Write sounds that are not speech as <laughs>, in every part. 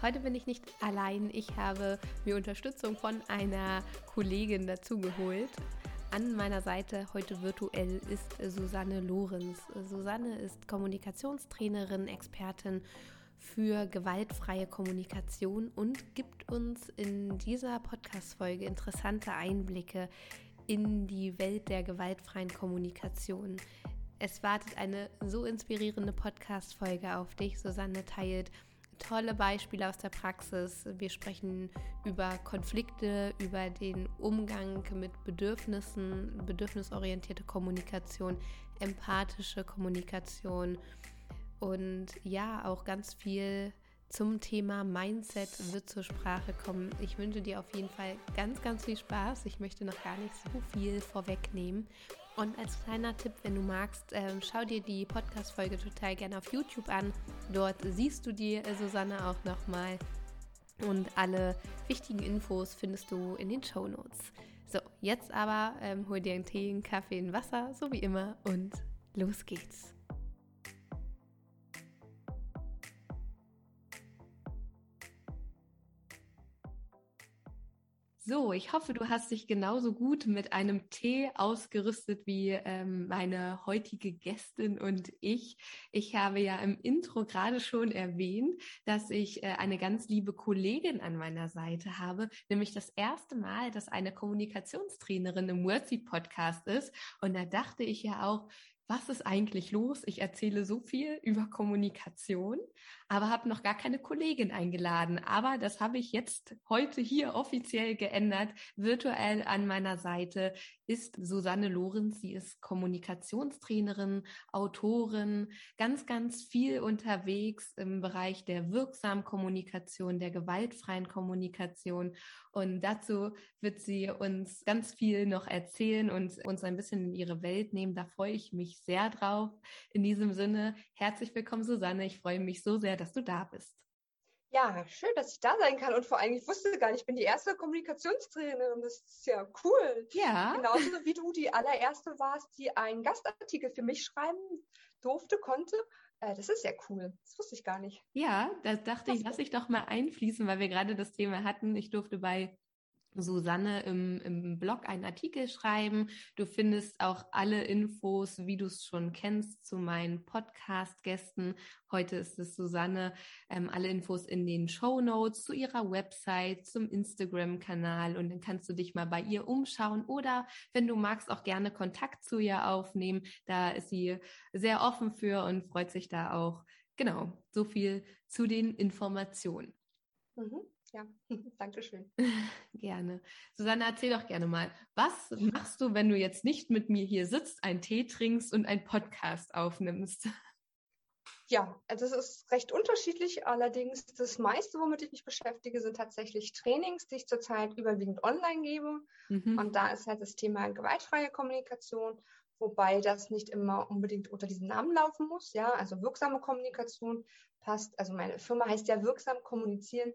Heute bin ich nicht allein. Ich habe mir Unterstützung von einer Kollegin dazugeholt. An meiner Seite heute virtuell ist Susanne Lorenz. Susanne ist Kommunikationstrainerin, Expertin für gewaltfreie Kommunikation und gibt uns in dieser Podcast-Folge interessante Einblicke in die Welt der gewaltfreien Kommunikation. Es wartet eine so inspirierende Podcast-Folge auf dich. Susanne teilt tolle Beispiele aus der Praxis. Wir sprechen über Konflikte, über den Umgang mit Bedürfnissen, bedürfnisorientierte Kommunikation, empathische Kommunikation und ja, auch ganz viel zum Thema Mindset wird zur Sprache kommen. Ich wünsche dir auf jeden Fall ganz, ganz viel Spaß. Ich möchte noch gar nicht so viel vorwegnehmen. Und als kleiner Tipp, wenn du magst, äh, schau dir die Podcast-Folge total gerne auf YouTube an. Dort siehst du die äh, Susanne auch nochmal. Und alle wichtigen Infos findest du in den Show Notes. So, jetzt aber ähm, hol dir einen Tee, einen Kaffee, ein Wasser, so wie immer und los geht's. So, ich hoffe, du hast dich genauso gut mit einem Tee ausgerüstet wie ähm, meine heutige Gästin und ich. Ich habe ja im Intro gerade schon erwähnt, dass ich äh, eine ganz liebe Kollegin an meiner Seite habe, nämlich das erste Mal, dass eine Kommunikationstrainerin im Worthy Podcast ist. Und da dachte ich ja auch, was ist eigentlich los? Ich erzähle so viel über Kommunikation, aber habe noch gar keine Kollegin eingeladen. Aber das habe ich jetzt heute hier offiziell geändert. Virtuell an meiner Seite ist Susanne Lorenz. Sie ist Kommunikationstrainerin, Autorin, ganz, ganz viel unterwegs im Bereich der wirksamen Kommunikation, der gewaltfreien Kommunikation. Und dazu wird sie uns ganz viel noch erzählen und uns ein bisschen in ihre Welt nehmen. Da freue ich mich sehr drauf. In diesem Sinne, herzlich willkommen, Susanne. Ich freue mich so sehr, dass du da bist. Ja, schön, dass ich da sein kann. Und vor allem, ich wusste gar nicht, ich bin die erste Kommunikationstrainerin. Das ist ja cool. Ja. Genauso wie du die allererste warst, die einen Gastartikel für mich schreiben durfte, konnte. Äh, das ist ja cool. Das wusste ich gar nicht. Ja, da dachte ich, lass ich doch mal einfließen, weil wir gerade das Thema hatten. Ich durfte bei Susanne im, im Blog einen Artikel schreiben. Du findest auch alle Infos, wie du es schon kennst, zu meinen Podcast-Gästen. Heute ist es Susanne. Ähm, alle Infos in den Show Notes zu ihrer Website, zum Instagram-Kanal und dann kannst du dich mal bei ihr umschauen oder wenn du magst, auch gerne Kontakt zu ihr aufnehmen. Da ist sie sehr offen für und freut sich da auch. Genau, so viel zu den Informationen. Mhm. Ja, <laughs> danke schön. <laughs> Gerne. Susanne, erzähl doch gerne mal, was machst du, wenn du jetzt nicht mit mir hier sitzt, einen Tee trinkst und einen Podcast aufnimmst? <laughs> Ja, also es ist recht unterschiedlich. Allerdings das meiste, womit ich mich beschäftige, sind tatsächlich Trainings, die ich zurzeit überwiegend online gebe. Mhm. Und da ist halt das Thema gewaltfreie Kommunikation, wobei das nicht immer unbedingt unter diesem Namen laufen muss. Ja, also wirksame Kommunikation passt. Also meine Firma heißt ja wirksam kommunizieren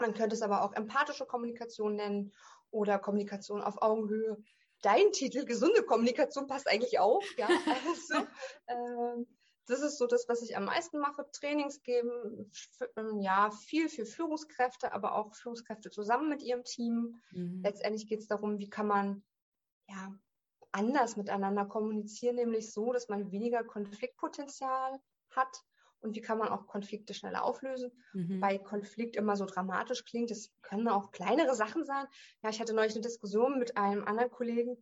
man könnte es aber auch empathische Kommunikation nennen oder Kommunikation auf Augenhöhe. Dein Titel, gesunde Kommunikation, passt eigentlich auch. Ja, <laughs> also, äh, das ist so das, was ich am meisten mache. Trainings geben, ähm, ja, viel für Führungskräfte, aber auch Führungskräfte zusammen mit ihrem Team. Mhm. Letztendlich geht es darum, wie kann man ja anders miteinander kommunizieren, nämlich so, dass man weniger Konfliktpotenzial hat und wie kann man auch Konflikte schneller auflösen. Mhm. Bei Konflikt immer so dramatisch klingt, das können auch kleinere Sachen sein. Ja, ich hatte neulich eine Diskussion mit einem anderen Kollegen,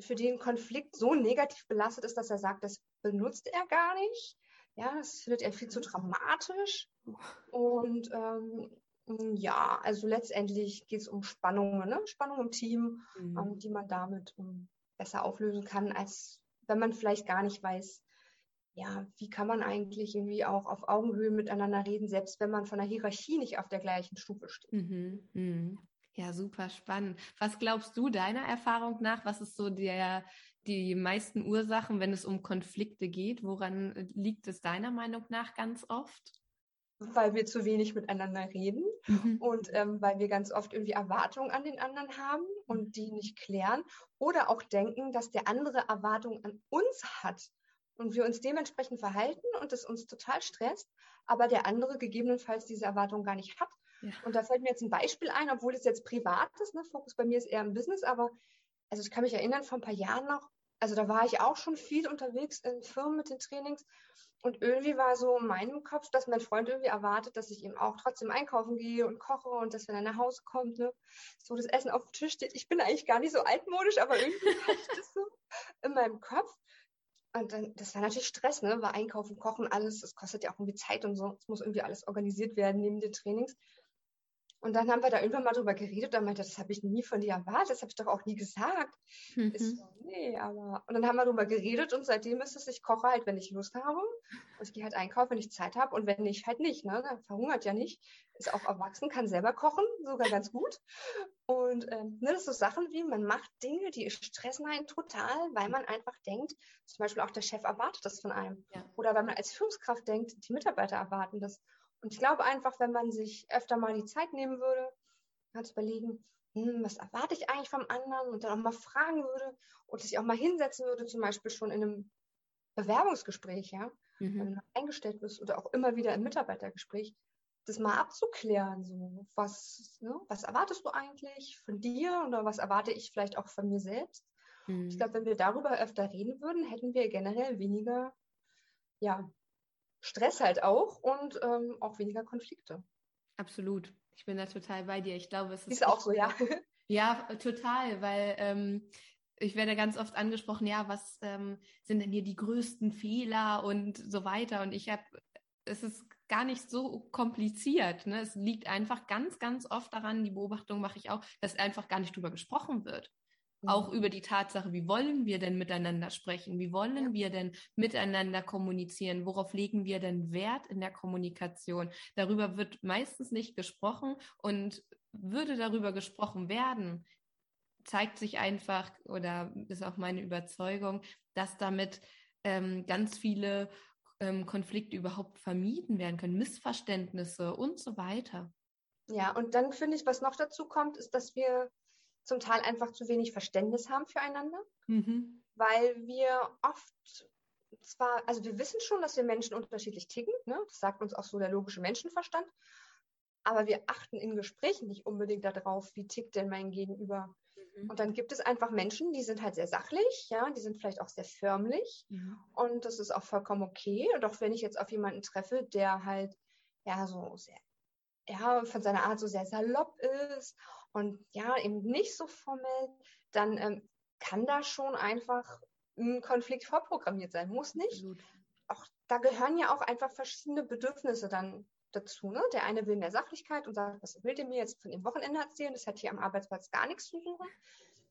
für den Konflikt so negativ belastet ist, dass er sagt, das benutzt er gar nicht. Ja, das findet er viel zu dramatisch. Und ähm, ja, also letztendlich geht es um Spannungen, ne? Spannung im Team, mhm. ähm, die man damit um, ähm, besser auflösen kann, als wenn man vielleicht gar nicht weiß, ja, wie kann man eigentlich irgendwie auch auf Augenhöhe miteinander reden, selbst wenn man von der Hierarchie nicht auf der gleichen Stufe steht. Mhm, mh. Ja, super spannend. Was glaubst du deiner Erfahrung nach? Was ist so der, die meisten Ursachen, wenn es um Konflikte geht? Woran liegt es deiner Meinung nach ganz oft? Weil wir zu wenig miteinander reden mhm. und ähm, weil wir ganz oft irgendwie Erwartungen an den anderen haben und die nicht klären oder auch denken, dass der andere Erwartungen an uns hat und wir uns dementsprechend verhalten und es uns total stresst, aber der andere gegebenenfalls diese Erwartung gar nicht hat ja. Und da fällt mir jetzt ein Beispiel ein, obwohl es jetzt privat ist, ne? Fokus bei mir ist eher im Business, aber also ich kann mich erinnern, vor ein paar Jahren noch, also da war ich auch schon viel unterwegs in Firmen mit den Trainings und irgendwie war so in meinem Kopf, dass mein Freund irgendwie erwartet, dass ich ihm auch trotzdem einkaufen gehe und koche und dass wenn er nach Hause kommt, ne, so das Essen auf dem Tisch steht. Ich bin eigentlich gar nicht so altmodisch, aber irgendwie <laughs> hatte ich das so in meinem Kopf. Und dann, das war natürlich Stress, ne? War Einkaufen, Kochen, alles. Das kostet ja auch irgendwie Zeit und so. Es muss irgendwie alles organisiert werden neben den Trainings. Und dann haben wir da irgendwann mal drüber geredet. Da meinte, das habe ich nie von dir erwartet, das habe ich doch auch nie gesagt. Mhm. so, nee, aber. Und dann haben wir darüber geredet und seitdem ist es, ich koche halt, wenn ich Lust habe. Und ich gehe halt einkaufen, wenn ich Zeit habe. Und wenn nicht, halt nicht. Ne? Dann verhungert ja nicht. Ist auch erwachsen, kann selber kochen, sogar ganz gut. Und ähm, ne, das sind so Sachen wie, man macht Dinge, die stressen einen total, weil man einfach denkt, zum Beispiel auch der Chef erwartet das von einem. Ja. Oder weil man als Führungskraft denkt, die Mitarbeiter erwarten das. Und ich glaube einfach, wenn man sich öfter mal die Zeit nehmen würde, zu überlegen, hm, was erwarte ich eigentlich vom anderen und dann auch mal fragen würde und sich auch mal hinsetzen würde, zum Beispiel schon in einem Bewerbungsgespräch, ja, mhm. wenn du eingestellt bist oder auch immer wieder im Mitarbeitergespräch, das mal abzuklären, so was, ne, was erwartest du eigentlich von dir oder was erwarte ich vielleicht auch von mir selbst? Mhm. Ich glaube, wenn wir darüber öfter reden würden, hätten wir generell weniger, ja, Stress halt auch und ähm, auch weniger Konflikte. Absolut. Ich bin da total bei dir. Ich glaube, es ist. Ist auch so, ja. Ja, total, weil ähm, ich werde ganz oft angesprochen, ja, was ähm, sind denn hier die größten Fehler und so weiter. Und ich habe, es ist gar nicht so kompliziert. Ne? Es liegt einfach ganz, ganz oft daran, die Beobachtung mache ich auch, dass einfach gar nicht drüber gesprochen wird. Auch mhm. über die Tatsache, wie wollen wir denn miteinander sprechen? Wie wollen ja. wir denn miteinander kommunizieren? Worauf legen wir denn Wert in der Kommunikation? Darüber wird meistens nicht gesprochen und würde darüber gesprochen werden, zeigt sich einfach oder ist auch meine Überzeugung, dass damit ähm, ganz viele ähm, Konflikte überhaupt vermieden werden können, Missverständnisse und so weiter. Ja, und dann finde ich, was noch dazu kommt, ist, dass wir zum Teil einfach zu wenig Verständnis haben füreinander, mhm. weil wir oft zwar, also wir wissen schon, dass wir Menschen unterschiedlich ticken, ne? das sagt uns auch so der logische Menschenverstand, aber wir achten in Gesprächen nicht unbedingt darauf, wie tickt denn mein Gegenüber. Mhm. Und dann gibt es einfach Menschen, die sind halt sehr sachlich, ja, die sind vielleicht auch sehr förmlich mhm. und das ist auch vollkommen okay. Und auch wenn ich jetzt auf jemanden treffe, der halt ja so sehr ja, von seiner Art so sehr salopp ist und ja, eben nicht so formell, dann ähm, kann da schon einfach ein Konflikt vorprogrammiert sein. Muss nicht. Absolut. Auch da gehören ja auch einfach verschiedene Bedürfnisse dann dazu. Ne? Der eine will mehr Sachlichkeit und sagt, was will der mir jetzt von dem Wochenende erzählen? Das hat hier am Arbeitsplatz gar nichts zu suchen.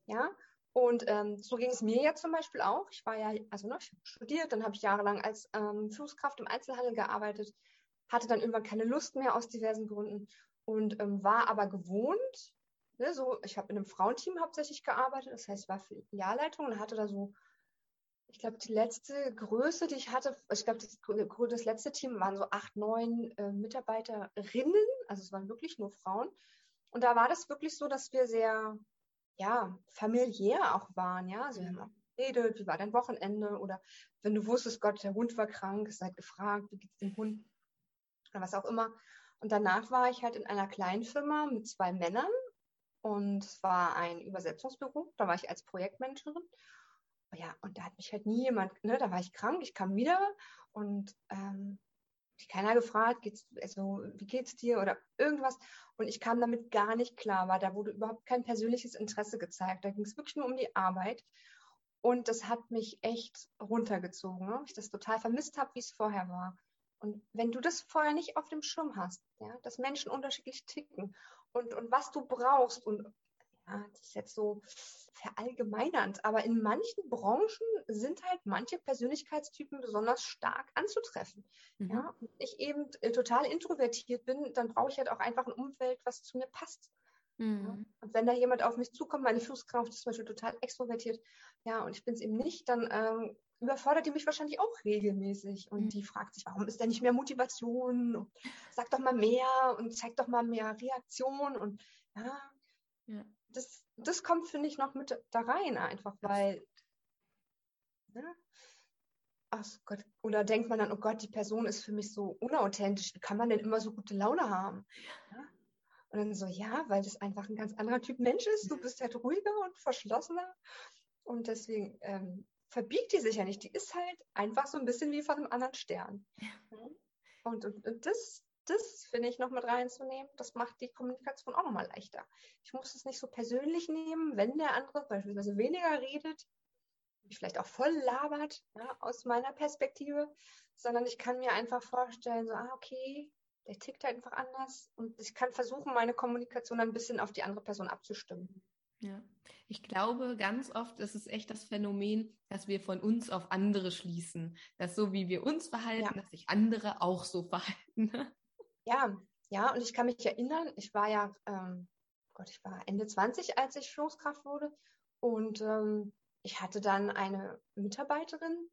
Ja. Und ähm, so ging es mir ja zum Beispiel auch. Ich war ja, also ne, ich habe studiert, dann habe ich jahrelang als ähm, Führungskraft im Einzelhandel gearbeitet, hatte dann irgendwann keine Lust mehr aus diversen Gründen und ähm, war aber gewohnt, ne, so, ich habe in einem Frauenteam hauptsächlich gearbeitet, das heißt, ich war Filialleitung und hatte da so, ich glaube, die letzte Größe, die ich hatte, ich glaube, das, das, letzte Team waren so acht, neun äh, Mitarbeiterinnen, also es waren wirklich nur Frauen. Und da war das wirklich so, dass wir sehr, ja, familiär auch waren, ja. Also wir haben auch geredet, wie war dein Wochenende? Oder wenn du wusstest, Gott, der Hund war krank, es seid gefragt, wie geht's dem Hund? Oder was auch immer. Und danach war ich halt in einer kleinen Firma mit zwei Männern und es war ein Übersetzungsbüro. Da war ich als Projektmanagerin. Ja, und da hat mich halt nie jemand, ne, da war ich krank, ich kam wieder und ähm, keiner gefragt, geht's, also, wie geht's dir oder irgendwas. Und ich kam damit gar nicht klar, weil da wurde überhaupt kein persönliches Interesse gezeigt. Da ging es wirklich nur um die Arbeit. Und das hat mich echt runtergezogen, ne? ich das total vermisst habe, wie es vorher war. Und wenn du das vorher nicht auf dem Schirm hast, ja, dass Menschen unterschiedlich ticken und, und was du brauchst und ja, das ist jetzt so verallgemeinernd, aber in manchen Branchen sind halt manche Persönlichkeitstypen besonders stark anzutreffen. Mhm. Ja, und ich eben äh, total introvertiert bin, dann brauche ich halt auch einfach ein Umfeld, was zu mir passt. Mhm. Und wenn da jemand auf mich zukommt, meine Führungskraft ist zum Beispiel total extrovertiert, ja, und ich bin es eben nicht, dann ähm, überfordert die mich wahrscheinlich auch regelmäßig. Und mhm. die fragt sich, warum ist da nicht mehr Motivation? Und sag doch mal mehr und zeig doch mal mehr Reaktion. Und ja, ja. Das, das kommt, finde ich, noch mit da rein, einfach, weil. Ne? ach Gott, oder denkt man dann, oh Gott, die Person ist für mich so unauthentisch, wie kann man denn immer so gute Laune haben? Ja? Und dann so, ja, weil das einfach ein ganz anderer Typ Mensch ist. Du bist halt ruhiger und verschlossener. Und deswegen ähm, verbiegt die sich ja nicht. Die ist halt einfach so ein bisschen wie von einem anderen Stern. Und, und, und das, das finde ich noch mit reinzunehmen, das macht die Kommunikation auch nochmal leichter. Ich muss es nicht so persönlich nehmen, wenn der andere beispielsweise weniger redet, vielleicht auch voll labert, ja, aus meiner Perspektive, sondern ich kann mir einfach vorstellen, so, ah, okay, der tickt halt einfach anders und ich kann versuchen, meine Kommunikation ein bisschen auf die andere Person abzustimmen. Ja, ich glaube, ganz oft ist es echt das Phänomen, dass wir von uns auf andere schließen. Dass so wie wir uns verhalten, ja. dass sich andere auch so <laughs> verhalten. Ja, ja, und ich kann mich erinnern, ich war ja, ähm, Gott, ich war Ende 20, als ich Führungskraft wurde. Und ähm, ich hatte dann eine Mitarbeiterin,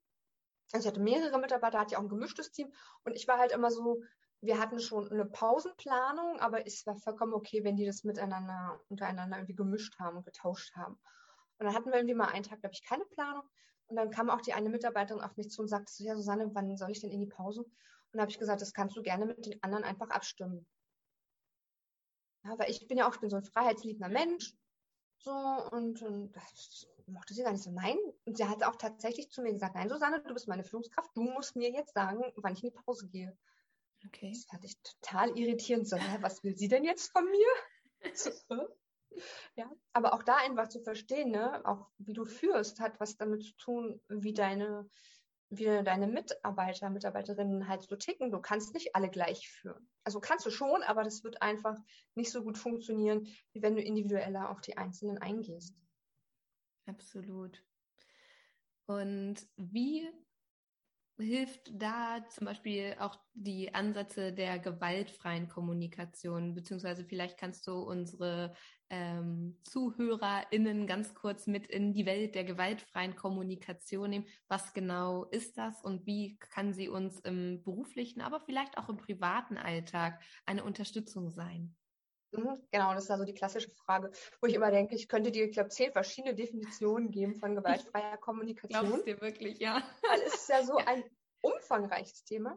also ich hatte mehrere Mitarbeiter, hatte ich auch ein gemischtes Team. Und ich war halt immer so, wir hatten schon eine Pausenplanung, aber es war vollkommen okay, wenn die das miteinander, untereinander irgendwie gemischt haben und getauscht haben. Und dann hatten wir irgendwie mal einen Tag, glaube ich, keine Planung. Und dann kam auch die eine Mitarbeiterin auf mich zu und sagte so, ja, Susanne, wann soll ich denn in die Pause? Und dann habe ich gesagt, das kannst du gerne mit den anderen einfach abstimmen. Ja, weil ich bin ja auch, ich bin so ein freiheitsliebender Mensch. So, und, und das mochte sie gar nicht so. Nein. Und sie hat auch tatsächlich zu mir gesagt, nein, Susanne, du bist meine Führungskraft, du musst mir jetzt sagen, wann ich in die Pause gehe. Okay. Das fand ich total irritierend. So, was will sie denn jetzt von mir? <laughs> ja, aber auch da einfach zu verstehen, ne, auch wie du führst, hat was damit zu tun, wie deine, wie deine Mitarbeiter, Mitarbeiterinnen halt so ticken. Du kannst nicht alle gleich führen. Also kannst du schon, aber das wird einfach nicht so gut funktionieren, wie wenn du individueller auf die Einzelnen eingehst. Absolut. Und wie hilft da zum Beispiel auch die Ansätze der gewaltfreien Kommunikation, beziehungsweise vielleicht kannst du unsere ähm, ZuhörerInnen ganz kurz mit in die Welt der gewaltfreien Kommunikation nehmen. Was genau ist das und wie kann sie uns im beruflichen, aber vielleicht auch im privaten Alltag eine Unterstützung sein? Mhm, genau, das ist also die klassische Frage, wo ich immer denke, ich könnte dir, ich glaube, zehn verschiedene Definitionen geben von gewaltfreier Kommunikation. Glaubst dir wirklich, ja. Weil es ist ja so <laughs> ja. ein umfangreiches Thema.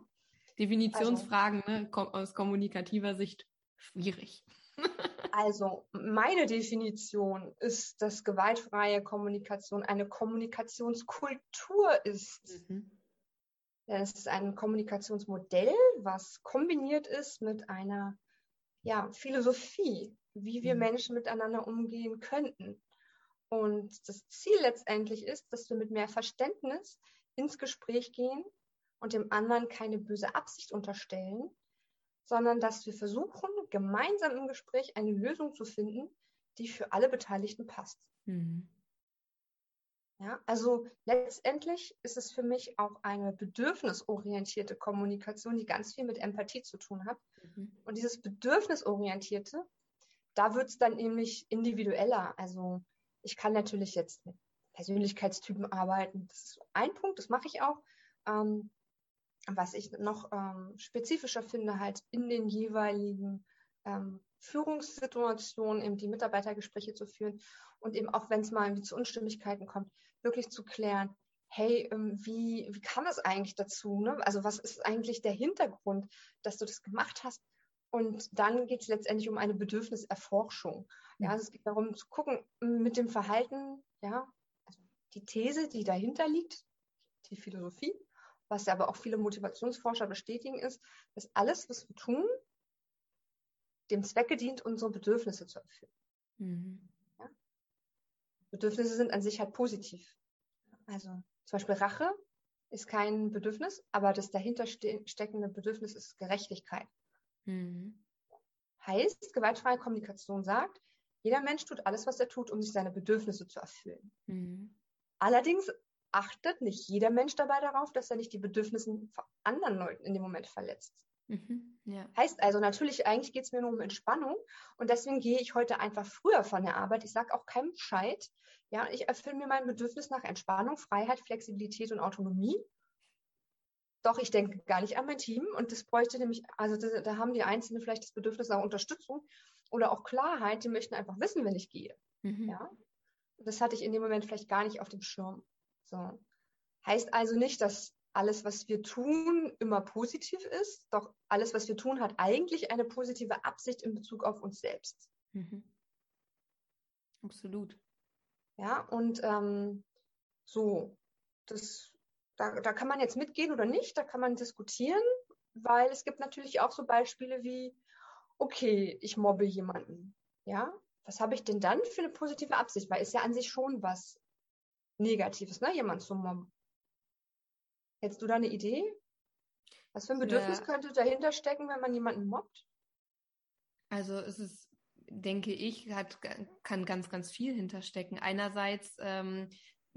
Definitionsfragen also, ne, aus kommunikativer Sicht schwierig. <laughs> also meine Definition ist, dass gewaltfreie Kommunikation eine Kommunikationskultur ist. Mhm. Es ist ein Kommunikationsmodell, was kombiniert ist mit einer ja, Philosophie, wie wir mhm. Menschen miteinander umgehen könnten. Und das Ziel letztendlich ist, dass wir mit mehr Verständnis ins Gespräch gehen und dem anderen keine böse Absicht unterstellen, sondern dass wir versuchen, gemeinsam im Gespräch eine Lösung zu finden, die für alle Beteiligten passt. Mhm. Ja, also letztendlich ist es für mich auch eine bedürfnisorientierte Kommunikation, die ganz viel mit Empathie zu tun hat. Mhm. Und dieses bedürfnisorientierte, da wird es dann nämlich individueller. Also ich kann natürlich jetzt mit Persönlichkeitstypen arbeiten. Das ist ein Punkt, das mache ich auch. Ähm, was ich noch ähm, spezifischer finde, halt in den jeweiligen ähm, Führungssituationen eben die Mitarbeitergespräche zu führen und eben auch wenn es mal irgendwie zu Unstimmigkeiten kommt, wirklich zu klären, hey, ähm, wie, wie kam es eigentlich dazu? Ne? Also was ist eigentlich der Hintergrund, dass du das gemacht hast? Und dann geht es letztendlich um eine Bedürfniserforschung. Ja, also es geht darum zu gucken mit dem Verhalten, ja, also die These, die dahinter liegt, die Philosophie, was ja aber auch viele Motivationsforscher bestätigen, ist, dass alles, was wir tun, dem Zwecke dient, unsere Bedürfnisse zu erfüllen. Mhm. Ja? Bedürfnisse sind an sich halt positiv. Also zum Beispiel Rache ist kein Bedürfnis, aber das dahinter steckende Bedürfnis ist Gerechtigkeit. Mhm. Heißt, gewaltfreie Kommunikation sagt, jeder Mensch tut alles, was er tut, um sich seine Bedürfnisse zu erfüllen. Mhm. Allerdings achtet nicht jeder Mensch dabei darauf, dass er nicht die Bedürfnisse von anderen Leuten in dem Moment verletzt. Mhm, ja. Heißt also natürlich, eigentlich geht es mir nur um Entspannung und deswegen gehe ich heute einfach früher von der Arbeit. Ich sage auch keinem Bescheid. Ja, ich erfülle mir mein Bedürfnis nach Entspannung, Freiheit, Flexibilität und Autonomie. Doch ich denke gar nicht an mein Team und das bräuchte nämlich, also da, da haben die Einzelnen vielleicht das Bedürfnis nach Unterstützung oder auch Klarheit. Die möchten einfach wissen, wenn ich gehe. Mhm. Ja, das hatte ich in dem Moment vielleicht gar nicht auf dem Schirm. So. Heißt also nicht, dass alles, was wir tun, immer positiv ist. Doch alles, was wir tun, hat eigentlich eine positive Absicht in Bezug auf uns selbst. Mhm. Absolut. Ja, und ähm, so, das, da, da kann man jetzt mitgehen oder nicht, da kann man diskutieren, weil es gibt natürlich auch so Beispiele wie, okay, ich mobbe jemanden. Ja, was habe ich denn dann für eine positive Absicht? Weil ist ja an sich schon was Negatives, ne, jemanden zu mobben. Hättest du da eine Idee? Was für ein Bedürfnis ja. könnte dahinter stecken, wenn man jemanden mobbt? Also es ist, denke ich, hat, kann ganz, ganz viel hinterstecken. Einerseits ähm,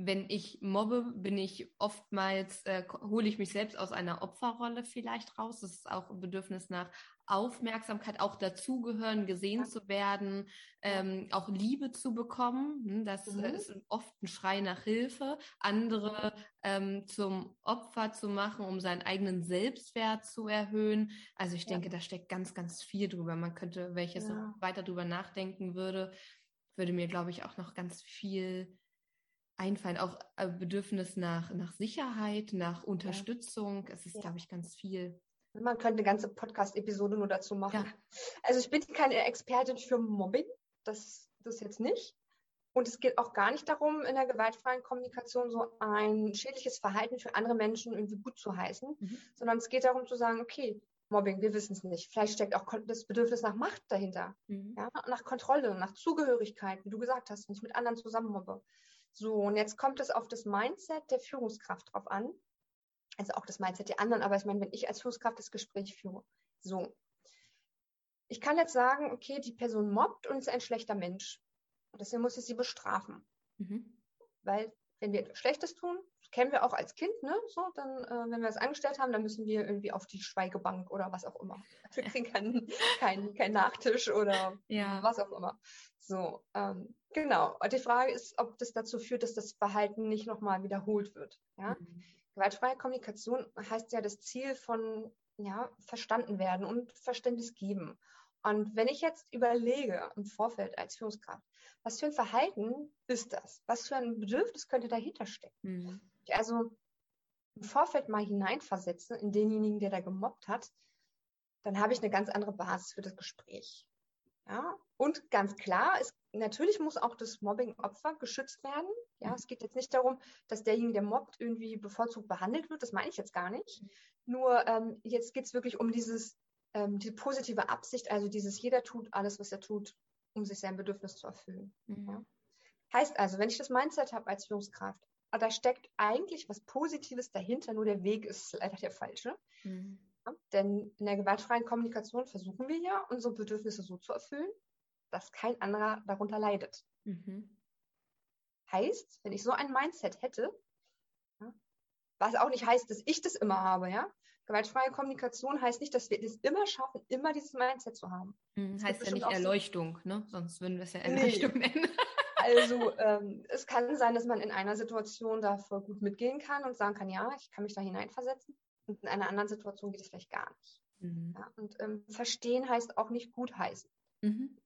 wenn ich mobbe, bin ich oftmals, äh, hole ich mich selbst aus einer Opferrolle vielleicht raus. Das ist auch ein Bedürfnis nach Aufmerksamkeit, auch dazugehören, gesehen ja. zu werden, ähm, auch Liebe zu bekommen. Hm, das äh, mhm. ist oft ein Schrei nach Hilfe. Andere ähm, zum Opfer zu machen, um seinen eigenen Selbstwert zu erhöhen. Also ich ja. denke, da steckt ganz, ganz viel drüber. Man könnte, wenn ich jetzt ja. weiter drüber nachdenken würde, würde mir, glaube ich, auch noch ganz viel einfallen. Auch äh, Bedürfnis nach, nach Sicherheit, nach Unterstützung. Es ist, ja. glaube ich, ganz viel. Man könnte eine ganze Podcast-Episode nur dazu machen. Ja. Also ich bin keine Expertin für Mobbing, das, das jetzt nicht. Und es geht auch gar nicht darum, in der gewaltfreien Kommunikation so ein schädliches Verhalten für andere Menschen irgendwie gut zu heißen, mhm. sondern es geht darum zu sagen, okay, Mobbing, wir wissen es nicht. Vielleicht steckt auch das Bedürfnis nach Macht dahinter, mhm. ja, nach Kontrolle, nach Zugehörigkeit, wie du gesagt hast, wenn ich mit anderen zusammen mobbe. So, und jetzt kommt es auf das Mindset der Führungskraft drauf an. Also auch das Mindset der anderen, aber ich meine, wenn ich als Führungskraft das Gespräch führe. So. Ich kann jetzt sagen, okay, die Person mobbt und ist ein schlechter Mensch. Und deswegen muss ich sie bestrafen. Mhm. Weil, wenn wir Schlechtes tun, kennen wir auch als Kind, ne? So, dann, äh, wenn wir es angestellt haben, dann müssen wir irgendwie auf die Schweigebank oder was auch immer. <laughs> Wir kriegen keinen kein, kein Nachtisch oder ja. was auch immer. So, ähm, Genau. Und die Frage ist, ob das dazu führt, dass das Verhalten nicht nochmal wiederholt wird. Ja? Mhm. Gewaltfreie Kommunikation heißt ja das Ziel von ja, verstanden werden und Verständnis geben. Und wenn ich jetzt überlege im Vorfeld als Führungskraft, was für ein Verhalten ist das? Was für ein Bedürfnis könnte dahinter stecken? Mhm. Also im Vorfeld mal hineinversetze in denjenigen, der da gemobbt hat, dann habe ich eine ganz andere Basis für das Gespräch. Ja? Und ganz klar, es, natürlich muss auch das Mobbing-Opfer geschützt werden. Ja, mhm. es geht jetzt nicht darum, dass derjenige, der mobbt, irgendwie bevorzugt behandelt wird. Das meine ich jetzt gar nicht. Mhm. Nur ähm, jetzt geht es wirklich um dieses, ähm, die positive Absicht, also dieses jeder tut alles, was er tut, um sich sein Bedürfnis zu erfüllen. Mhm. Ja? Heißt also, wenn ich das Mindset habe als Führungskraft, ah, da steckt eigentlich was Positives dahinter, nur der Weg ist leider der falsche. Mhm. Ja? Denn in der gewaltfreien Kommunikation versuchen wir ja, unsere Bedürfnisse so zu erfüllen, dass kein anderer darunter leidet. Mhm. Heißt, wenn ich so ein Mindset hätte, ja, was auch nicht heißt, dass ich das immer habe, ja. Gewaltfreie Kommunikation heißt nicht, dass wir es immer schaffen, immer dieses Mindset zu haben. Mhm, heißt ja nicht Erleuchtung, so. ne? Sonst würden wir es ja Erleuchtung nee. nennen. <laughs> Also ähm, es kann sein, dass man in einer Situation dafür gut mitgehen kann und sagen kann, ja, ich kann mich da hineinversetzen. Und in einer anderen Situation geht es vielleicht gar nicht. Mhm. Ja, und ähm, verstehen heißt auch nicht gutheißen. Mhm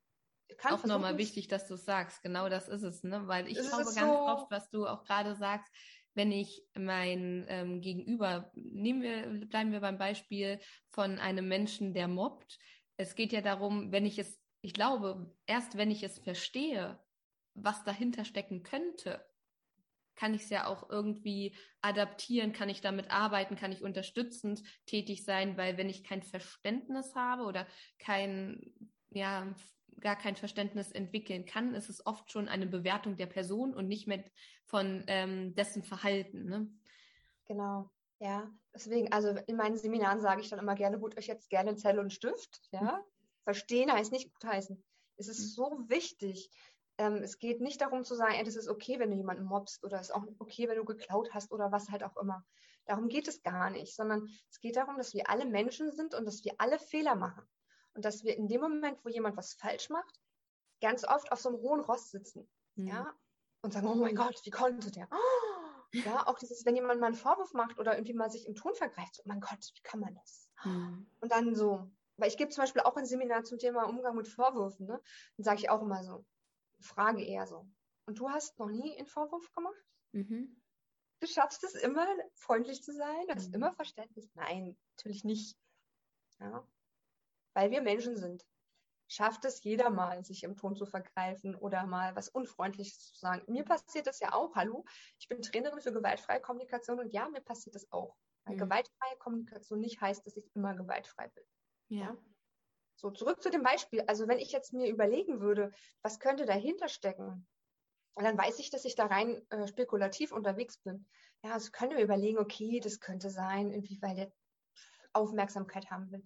kann auch nochmal wichtig, dass du sagst, genau das ist es, ne? Weil ich glaube ganz so oft, was du auch gerade sagst, wenn ich mein ähm, Gegenüber, nehmen wir, bleiben wir beim Beispiel von einem Menschen, der mobbt. Es geht ja darum, wenn ich es, ich glaube, erst wenn ich es verstehe, was dahinter stecken könnte, kann ich es ja auch irgendwie adaptieren, kann ich damit arbeiten, kann ich unterstützend tätig sein, weil wenn ich kein Verständnis habe oder kein ja, gar kein Verständnis entwickeln kann, ist es oft schon eine Bewertung der Person und nicht mehr von ähm, dessen Verhalten. Ne? Genau, ja. Deswegen, also in meinen Seminaren sage ich dann immer gerne, holt euch jetzt gerne Zelle und Stift. Ja. Mhm. Verstehen heißt nicht gut heißen. Es ist mhm. so wichtig, ähm, es geht nicht darum zu sagen, ey, das ist okay, wenn du jemanden mobst oder es ist auch okay, wenn du geklaut hast oder was halt auch immer. Darum geht es gar nicht, sondern es geht darum, dass wir alle Menschen sind und dass wir alle Fehler machen. Und dass wir in dem Moment, wo jemand was falsch macht, ganz oft auf so einem hohen Rost sitzen. Mhm. Ja, und sagen, oh mein Gott, wie konnte der? Oh, ja, auch dieses, wenn jemand mal einen Vorwurf macht oder irgendwie mal sich im Ton vergreift, so, oh mein Gott, wie kann man das? Mhm. Und dann so, weil ich gebe zum Beispiel auch ein Seminar zum Thema Umgang mit Vorwürfen, ne? Dann sage ich auch immer so, frage eher so. Und du hast noch nie einen Vorwurf gemacht? Mhm. Du schaffst es immer, freundlich zu sein, du hast mhm. immer Verständnis. Nein, natürlich nicht. Ja. Weil wir Menschen sind. Schafft es jeder mal, sich im Ton zu vergreifen oder mal was Unfreundliches zu sagen. Mir passiert das ja auch. Hallo, ich bin Trainerin für gewaltfreie Kommunikation und ja, mir passiert das auch. Weil mhm. gewaltfreie Kommunikation nicht heißt, dass ich immer gewaltfrei bin. Ja. ja. So, zurück zu dem Beispiel. Also wenn ich jetzt mir überlegen würde, was könnte dahinter stecken, und dann weiß ich, dass ich da rein äh, spekulativ unterwegs bin. Ja, also können wir überlegen, okay, das könnte sein, irgendwie, weil der Aufmerksamkeit haben will.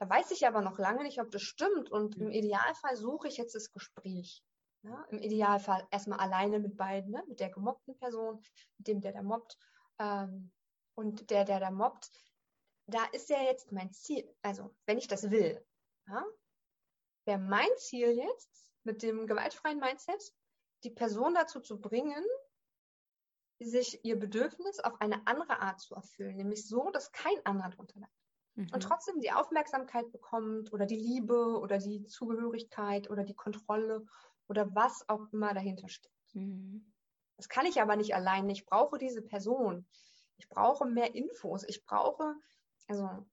Da weiß ich aber noch lange nicht, ob das stimmt. Und im Idealfall suche ich jetzt das Gespräch. Ja, Im Idealfall erstmal alleine mit beiden, ne? mit der gemobbten Person, mit dem, der da mobbt. Ähm, und der, der da mobbt, da ist ja jetzt mein Ziel. Also, wenn ich das will, ja, wäre mein Ziel jetzt mit dem gewaltfreien Mindset, die Person dazu zu bringen, sich ihr Bedürfnis auf eine andere Art zu erfüllen, nämlich so, dass kein anderer drunter leidet. Mhm. Und trotzdem die Aufmerksamkeit bekommt oder die Liebe oder die Zugehörigkeit oder die Kontrolle oder was auch immer dahinter steckt. Mhm. Das kann ich aber nicht allein. Ich brauche diese Person. Ich brauche mehr Infos. Ich brauche, also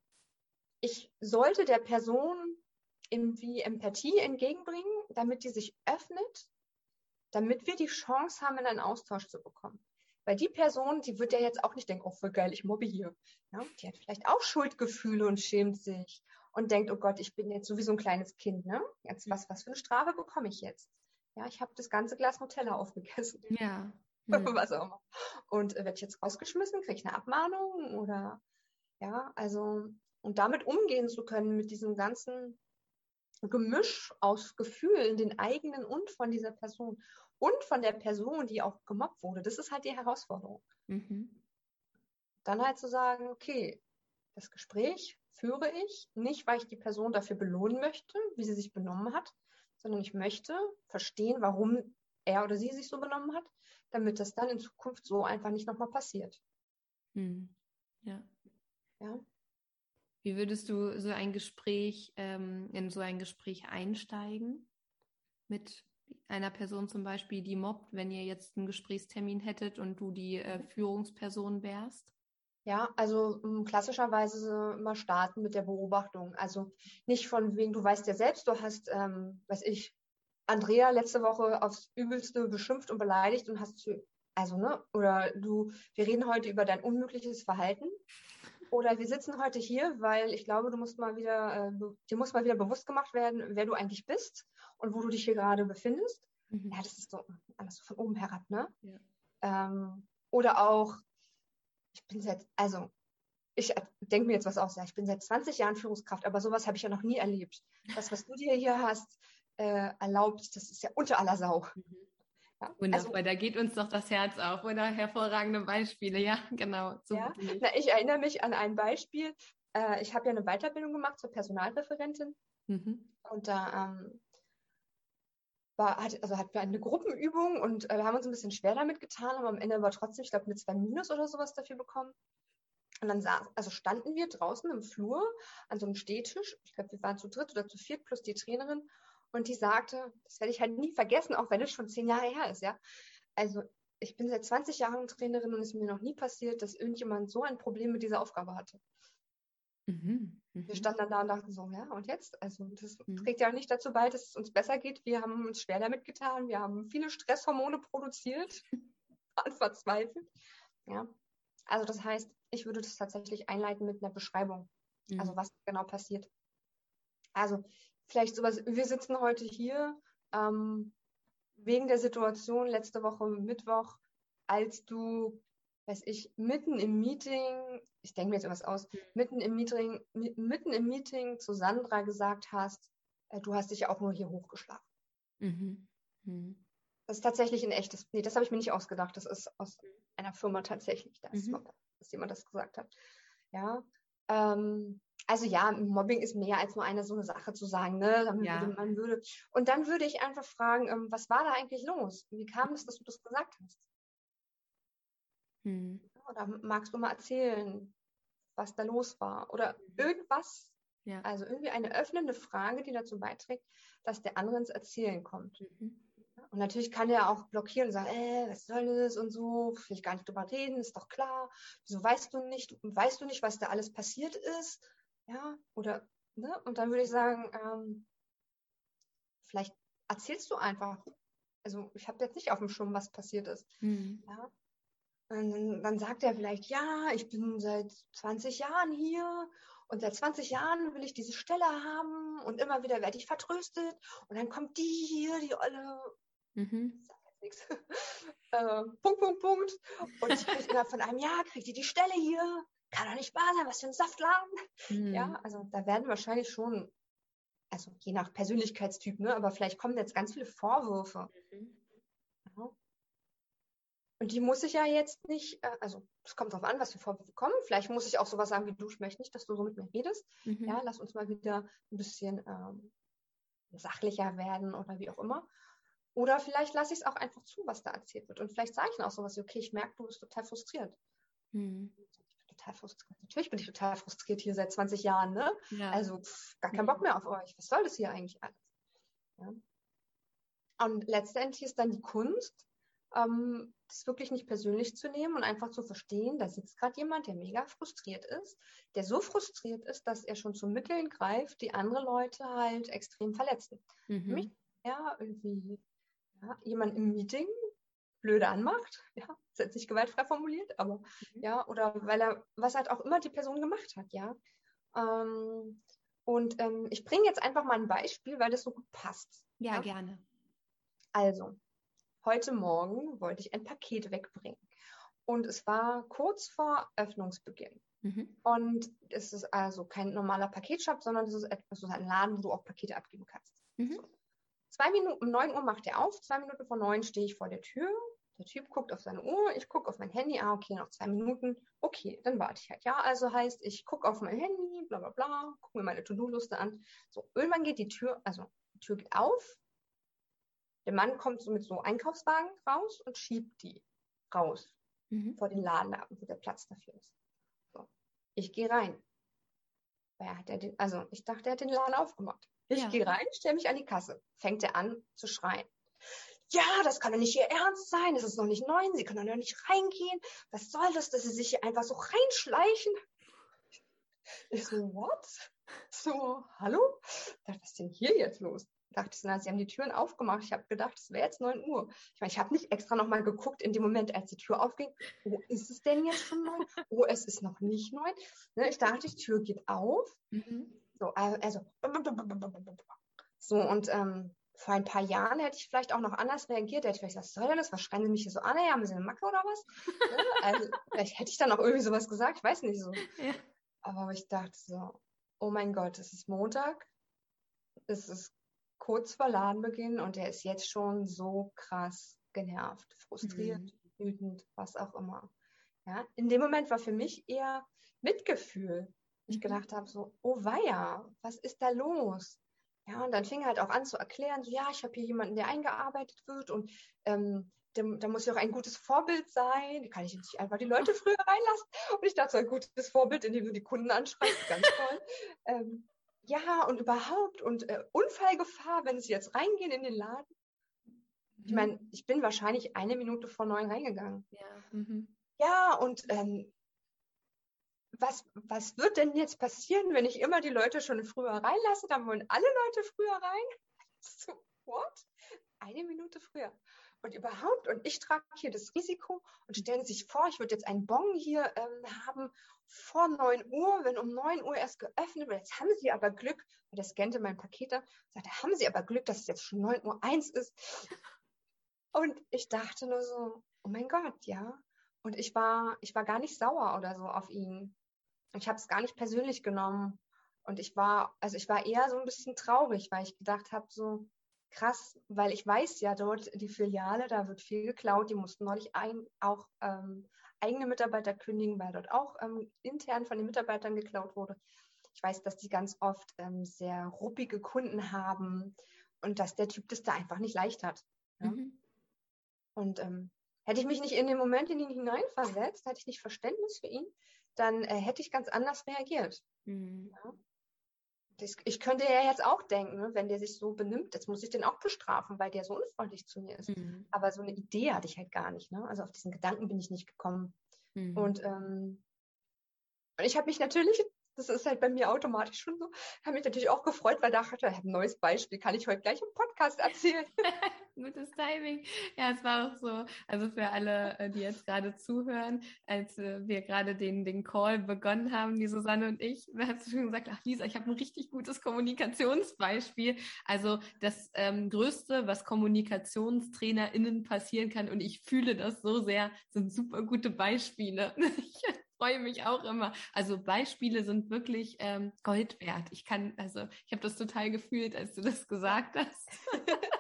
ich sollte der Person irgendwie Empathie entgegenbringen, damit die sich öffnet damit wir die Chance haben, in einen Austausch zu bekommen. Weil die Person, die wird ja jetzt auch nicht denken, oh, voll geil, ich mobbe hier. Ja, die hat vielleicht auch Schuldgefühle und schämt sich und denkt, oh Gott, ich bin jetzt sowieso ein kleines Kind. Ne? Jetzt was, was für eine Strafe bekomme ich jetzt? Ja, ich habe das ganze Glas Nutella aufgegessen. Ja. Hm. <laughs> was auch immer. Und äh, werde ich jetzt rausgeschmissen, kriege ich eine Abmahnung oder ja, also und damit umgehen zu können mit diesem ganzen Gemisch aus Gefühlen, den eigenen und von dieser Person und von der Person, die auch gemobbt wurde. Das ist halt die Herausforderung. Mhm. Dann halt zu sagen, okay, das Gespräch führe ich nicht, weil ich die Person dafür belohnen möchte, wie sie sich benommen hat, sondern ich möchte verstehen, warum er oder sie sich so benommen hat, damit das dann in Zukunft so einfach nicht nochmal passiert. Mhm. Ja. Ja. Wie würdest du so ein Gespräch, ähm, in so ein Gespräch einsteigen? Mit einer Person zum Beispiel, die mobbt, wenn ihr jetzt einen Gesprächstermin hättet und du die äh, Führungsperson wärst? Ja, also um, klassischerweise immer starten mit der Beobachtung. Also nicht von wegen, du weißt ja selbst, du hast, ähm, weiß ich, Andrea letzte Woche aufs Übelste beschimpft und beleidigt und hast zu, also, ne, oder du, wir reden heute über dein unmögliches Verhalten oder wir sitzen heute hier, weil ich glaube, du musst mal wieder, äh, dir muss mal wieder bewusst gemacht werden, wer du eigentlich bist und wo du dich hier gerade befindest. Mhm. Ja, das ist so alles so von oben herab, ne? Ja. Ähm, oder auch, ich bin seit, also ich denke mir jetzt was aus, ja, ich bin seit 20 Jahren Führungskraft, aber sowas habe ich ja noch nie erlebt. Das, was du dir hier hast, äh, erlaubt, das ist ja unter aller Sau. Mhm. Ja, Wundervoll, also, da geht uns doch das Herz auf, oder? Hervorragende Beispiele, ja, genau. So ja. Na, ich erinnere mich an ein Beispiel. Äh, ich habe ja eine Weiterbildung gemacht zur Personalreferentin. Mhm. Und da ähm, war, hat, also hatten wir eine Gruppenübung und äh, wir haben uns ein bisschen schwer damit getan, aber am Ende war trotzdem, ich glaube, eine 2 Minus oder sowas dafür bekommen. Und dann saß, also standen wir draußen im Flur an so einem Stehtisch. Ich glaube, wir waren zu dritt oder zu viert plus die Trainerin. Und die sagte, das werde ich halt nie vergessen, auch wenn es schon zehn Jahre her ist, ja. Also ich bin seit 20 Jahren Trainerin und es ist mir noch nie passiert, dass irgendjemand so ein Problem mit dieser Aufgabe hatte. Mhm, Wir mhm. standen dann da und dachten so, ja, und jetzt? Also das mhm. trägt ja nicht dazu bei, dass es uns besser geht. Wir haben uns schwer damit getan. Wir haben viele Stresshormone produziert, <laughs> waren verzweifelt. Ja. Also das heißt, ich würde das tatsächlich einleiten mit einer Beschreibung. Also mhm. Also was genau passiert. Also vielleicht sowas, wir sitzen heute hier ähm, wegen der Situation letzte Woche Mittwoch, als du, weiß ich, mitten im Meeting, ich denke mir jetzt was aus, mhm. mitten im Meeting, mitten im Meeting zu Sandra gesagt hast, äh, du hast dich ja auch nur hier hochgeschlafen. Mhm. Mhm. Das ist tatsächlich ein echtes, nee, das habe ich mir nicht ausgedacht. Das ist aus einer Firma tatsächlich, dass, mhm. dass jemand das gesagt hat. Ja. Ähm, also ja, Mobbing ist mehr als nur eine so eine Sache zu sagen, ne? Ja. Würde, man würde, und dann würde ich einfach fragen, ähm, was war da eigentlich los? Wie kam es, dass du das gesagt hast? Hm. Oder magst du mal erzählen, was da los war? Oder mhm. irgendwas, ja. also irgendwie eine öffnende Frage, die dazu beiträgt, dass der andere ins Erzählen kommt. Mhm. Und natürlich kann er auch blockieren und sagen, äh, was soll das und so, will ich gar nicht drüber reden, ist doch klar. Wieso weißt du nicht, weißt du nicht, was da alles passiert ist? Ja, oder, ne? Und dann würde ich sagen, ähm, vielleicht erzählst du einfach. Also ich habe jetzt nicht auf dem Schirm, was passiert ist. Mhm. Ja? Und dann, dann sagt er vielleicht, ja, ich bin seit 20 Jahren hier und seit 20 Jahren will ich diese Stelle haben und immer wieder werde ich vertröstet und dann kommt die hier, die olle Mhm. <laughs> Nichts. <laughs> Äh, Punkt, Punkt, Punkt. Und ich kriege innerhalb von einem Jahr, kriegt die die Stelle hier. Kann doch nicht wahr sein, was für ein Saftladen. Mhm. Ja, also da werden wahrscheinlich schon, also je nach Persönlichkeitstyp, ne, aber vielleicht kommen jetzt ganz viele Vorwürfe. Mhm. Und die muss ich ja jetzt nicht, äh, also es kommt darauf an, was für Vorwürfe kommen. Vielleicht muss ich auch sowas sagen wie du, ich möchte nicht, dass du so mit mir redest. Mhm. Ja, lass uns mal wieder ein bisschen ähm, sachlicher werden oder wie auch immer. Oder vielleicht lasse ich es auch einfach zu, was da erzählt wird. Und vielleicht sage ich dann auch sowas wie, okay, ich merke, du bist total frustriert. Mhm. total frustriert. Natürlich bin ich total frustriert hier seit 20 Jahren, ne? Ja. Also pff, gar keinen Bock mehr auf euch. Was soll das hier eigentlich alles? Ja. Und letztendlich ist dann die Kunst, ähm, das wirklich nicht persönlich zu nehmen und einfach zu verstehen, da sitzt gerade jemand, der mega frustriert ist, der so frustriert ist, dass er schon zu Mitteln greift, die andere Leute halt extrem verletzen. Mhm. Mich, ja, irgendwie ja, jemand im Meeting blöde anmacht, ja, ist jetzt nicht gewaltfrei formuliert, aber mhm. ja, oder weil er, was halt auch immer die Person gemacht hat, ja. Ähm, und ähm, ich bringe jetzt einfach mal ein Beispiel, weil das so gut passt. Ja, ja, gerne. Also, heute Morgen wollte ich ein Paket wegbringen. Und es war kurz vor Öffnungsbeginn. Mhm. Und es ist also kein normaler Paketshop, sondern es ist etwas, so ein Laden, wo du auch Pakete abgeben kannst. Mhm. So. Zwei Minuten, um 9 Uhr macht er auf, zwei Minuten vor neun stehe ich vor der Tür. Der Typ guckt auf seine Uhr, ich gucke auf mein Handy, ah, okay, noch zwei Minuten, okay, dann warte ich halt. Ja, also heißt, ich gucke auf mein Handy, bla bla bla, gucke mir meine To-Do-Liste an. So, irgendwann geht die Tür, also die Tür geht auf, der Mann kommt so mit so Einkaufswagen raus und schiebt die raus mhm. vor den Laden, wo der Platz dafür ist. So, ich gehe rein. Wer hat den, also ich dachte, er hat den Laden aufgemacht. Ich ja. gehe rein, stelle mich an die Kasse. Fängt er an zu schreien. Ja, das kann doch nicht Ihr Ernst sein. Es ist noch nicht neun. Sie können doch nicht reingehen. Was soll das, dass Sie sich hier einfach so reinschleichen? Ich so, what? So, hallo? was ist denn hier jetzt los? Ich dachte, na, Sie haben die Türen aufgemacht. Ich habe gedacht, es wäre jetzt neun Uhr. Ich meine, ich habe nicht extra nochmal geguckt in dem Moment, als die Tür aufging. Wo ist es denn jetzt schon neun? Oh, es ist noch nicht neun. Ne, ich dachte, die Tür geht auf. Mhm. So, also, so und ähm, vor ein paar Jahren hätte ich vielleicht auch noch anders reagiert. Hätte ich vielleicht gesagt, was soll denn das? Was schreien Sie mich hier so an? haben Sie eine Macke oder was? <laughs> Ne? also, vielleicht hätte ich dann auch irgendwie sowas gesagt. Ich weiß nicht so. Ja. Aber ich dachte so, oh mein Gott, es ist Montag. Es ist kurz vor Ladenbeginn und er ist jetzt schon so krass genervt, frustriert, mhm. wütend, was auch immer. Ja, in dem Moment war für mich eher Mitgefühl ich mhm. gedacht habe, so, oh weia, was ist da los? Ja, und dann fing er halt auch an zu erklären, so, ja, ich habe hier jemanden, der eingearbeitet wird und ähm, da muss ja auch ein gutes Vorbild sein. Da kann ich nicht einfach die Leute früher reinlassen. Und ich dachte, so ein gutes Vorbild, indem du die Kunden anschreibst, ganz toll. <laughs> ähm, ja, und überhaupt und äh, Unfallgefahr, wenn sie jetzt reingehen in den Laden. Ich mhm. meine, ich bin wahrscheinlich eine Minute vor neun reingegangen. Ja, mhm. ja und ähm, was, was wird denn jetzt passieren, wenn ich immer die Leute schon früher reinlasse? Dann wollen alle Leute früher rein. So, <laughs> what? Eine Minute früher. Und überhaupt, und ich trage hier das Risiko und stellen Sie sich vor, ich würde jetzt einen Bon hier ähm, haben vor 9 Uhr, wenn um 9 Uhr erst geöffnet wird. Jetzt haben Sie aber Glück, weil der scannte mein Paket da, sagte, haben Sie aber Glück, dass es jetzt schon 9 Uhr 1 ist. Und ich dachte nur so, oh mein Gott, ja. Und ich war, ich war gar nicht sauer oder so auf ihn ich habe es gar nicht persönlich genommen. Und ich war, also ich war eher so ein bisschen traurig, weil ich gedacht habe, so, krass, weil ich weiß ja dort, die Filiale, da wird viel geklaut. Die mussten neulich ein, auch ähm, eigene Mitarbeiter kündigen, weil dort auch ähm, intern von den Mitarbeitern geklaut wurde. Ich weiß, dass die ganz oft ähm, sehr ruppige Kunden haben und dass der Typ das da einfach nicht leicht hat. Ja? Mhm. Und ähm, hätte ich mich nicht in den Moment in ihn hineinversetzt, hätte ich nicht Verständnis für ihn, dann äh, hätte ich ganz anders reagiert. Mhm. Ja? Ich könnte ja jetzt auch denken, wenn der sich so benimmt, jetzt muss ich den auch bestrafen, weil der so unfreundlich zu mir ist. Mhm. Aber so eine Idee hatte ich halt gar nicht. Ne? Also auf diesen Gedanken bin ich nicht gekommen. Mhm. Und ähm, ich habe mich natürlich das ist halt bei mir automatisch schon so. Habe mich natürlich auch gefreut, weil da dachte ich, ein neues Beispiel kann ich heute gleich im Podcast erzählen. <laughs> Gutes Timing. Ja, es war auch so. Also für alle, äh, die jetzt gerade zuhören, als äh, wir gerade den, den Call begonnen haben, die Susanne und ich, hat sie schon gesagt, ach Lisa, ich habe ein richtig gutes Kommunikationsbeispiel. Also das ähm, Größte, was KommunikationstrainerInnen passieren kann, und ich fühle das so sehr, sind super gute Beispiele. <laughs> freue mich auch immer. Also Beispiele sind wirklich ähm, Gold wert. Ich kann, also ich habe das total gefühlt, als du das gesagt hast. <laughs>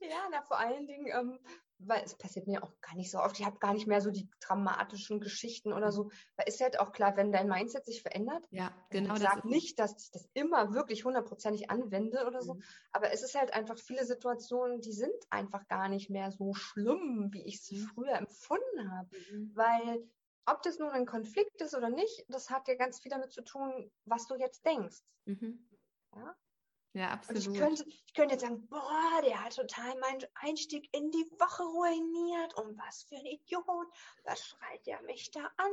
ja, na vor allen Dingen, ähm, weil es passiert mir auch gar nicht so oft. Ich habe gar nicht mehr so die dramatischen Geschichten oder so. Weil ist halt auch klar, wenn dein Mindset sich verändert. Ja, genau. Ich sage nicht, dass ich das immer wirklich hundertprozentig anwende oder so. Mhm. Aber es ist halt einfach viele Situationen, die sind einfach gar nicht mehr so schlimm, wie ich sie mhm. früher empfunden habe. Mhm. Weil ob das nun ein Konflikt ist oder nicht, das hat ja ganz viel damit zu tun, was du jetzt denkst. Mhm. Ja? Ja, absolut. Und ich könnte, ich könnte jetzt sagen, boah, der hat total meinen Einstieg in die Woche ruiniert und was für ein Idiot, was schreit der mich da an?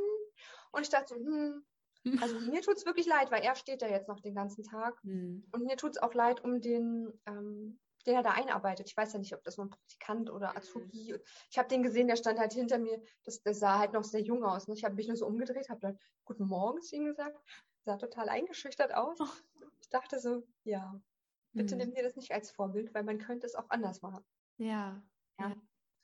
Und ich dachte so, hm, also mir <laughs> tut es wirklich leid, weil er steht da jetzt noch den ganzen Tag. Mhm. Und mir tut es auch leid um den ähm, den er da einarbeitet. Ich weiß ja nicht, ob das nur ein Praktikant oder mhm. Azubi. Ich habe den gesehen, der stand halt hinter mir. Das, das sah halt noch sehr jung aus. Ne? Ich habe mich nur so umgedreht, habe dann Guten Morgen zu ihm gesagt. Sah total eingeschüchtert aus. Oh. Ich dachte so, ja, bitte mhm. nimm dir das nicht als Vorbild, weil man könnte es auch anders machen. Ja. ja.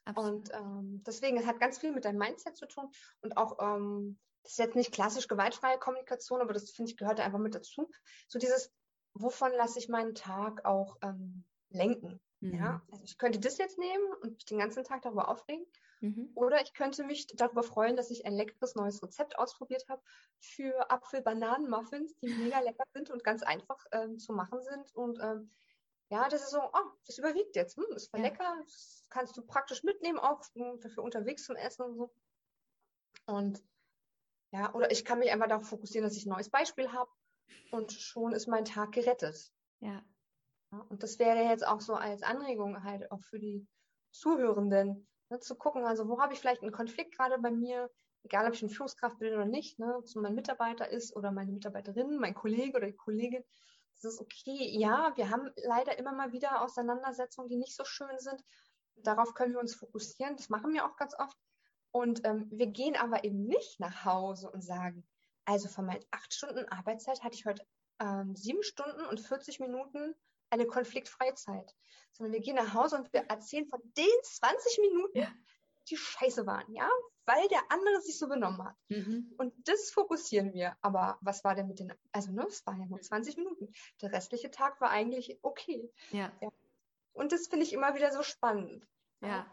ja und ähm, deswegen, es hat ganz viel mit deinem Mindset zu tun und auch ähm, das ist jetzt nicht klassisch gewaltfreie Kommunikation, aber das finde ich gehört einfach mit dazu. So dieses, wovon lasse ich meinen Tag auch ähm, lenken. Mhm. Ja, also ich könnte das jetzt nehmen und mich den ganzen Tag darüber aufregen. Mhm. Oder ich könnte mich darüber freuen, dass ich ein leckeres neues Rezept ausprobiert habe für Apfel-Bananen-Muffins, die mega <laughs> lecker sind und ganz einfach ähm, zu machen sind. Und ähm, ja, das ist so, oh, das überwiegt jetzt. Hm, ist voll ja. lecker. Das kannst du praktisch mitnehmen, auch für, unterwegs zum Essen und so. Und ja, oder ich kann mich einfach darauf fokussieren, dass ich ein neues Beispiel habe und schon ist mein Tag gerettet. Ja, und das wäre jetzt auch so als Anregung halt auch für die Zuhörenden, ne, zu gucken, also wo habe ich vielleicht einen Konflikt gerade bei mir, egal ob ich eine Führungskraft bin oder nicht, ne, ob es mein Mitarbeiter ist oder meine Mitarbeiterin, mein Kollege oder die Kollegin. Das ist okay. Ja, wir haben leider immer mal wieder Auseinandersetzungen, die nicht so schön sind. Darauf können wir uns fokussieren. Das machen wir auch ganz oft. Und ähm, wir gehen aber eben nicht nach Hause und sagen, also von meinen acht Stunden Arbeitszeit hatte ich heute ähm, sieben Stunden und 40 Minuten eine konfliktfreie Zeit, sondern wir gehen nach Hause und wir erzählen von den 20 Minuten, ja. die scheiße waren, ja, weil der andere sich so benommen hat. Mhm. Und das fokussieren wir. Aber was war denn mit den, also ne, es waren ja nur 20 Minuten. Der restliche Tag war eigentlich okay. Ja. ja. Und das finde ich immer wieder so spannend. Ja.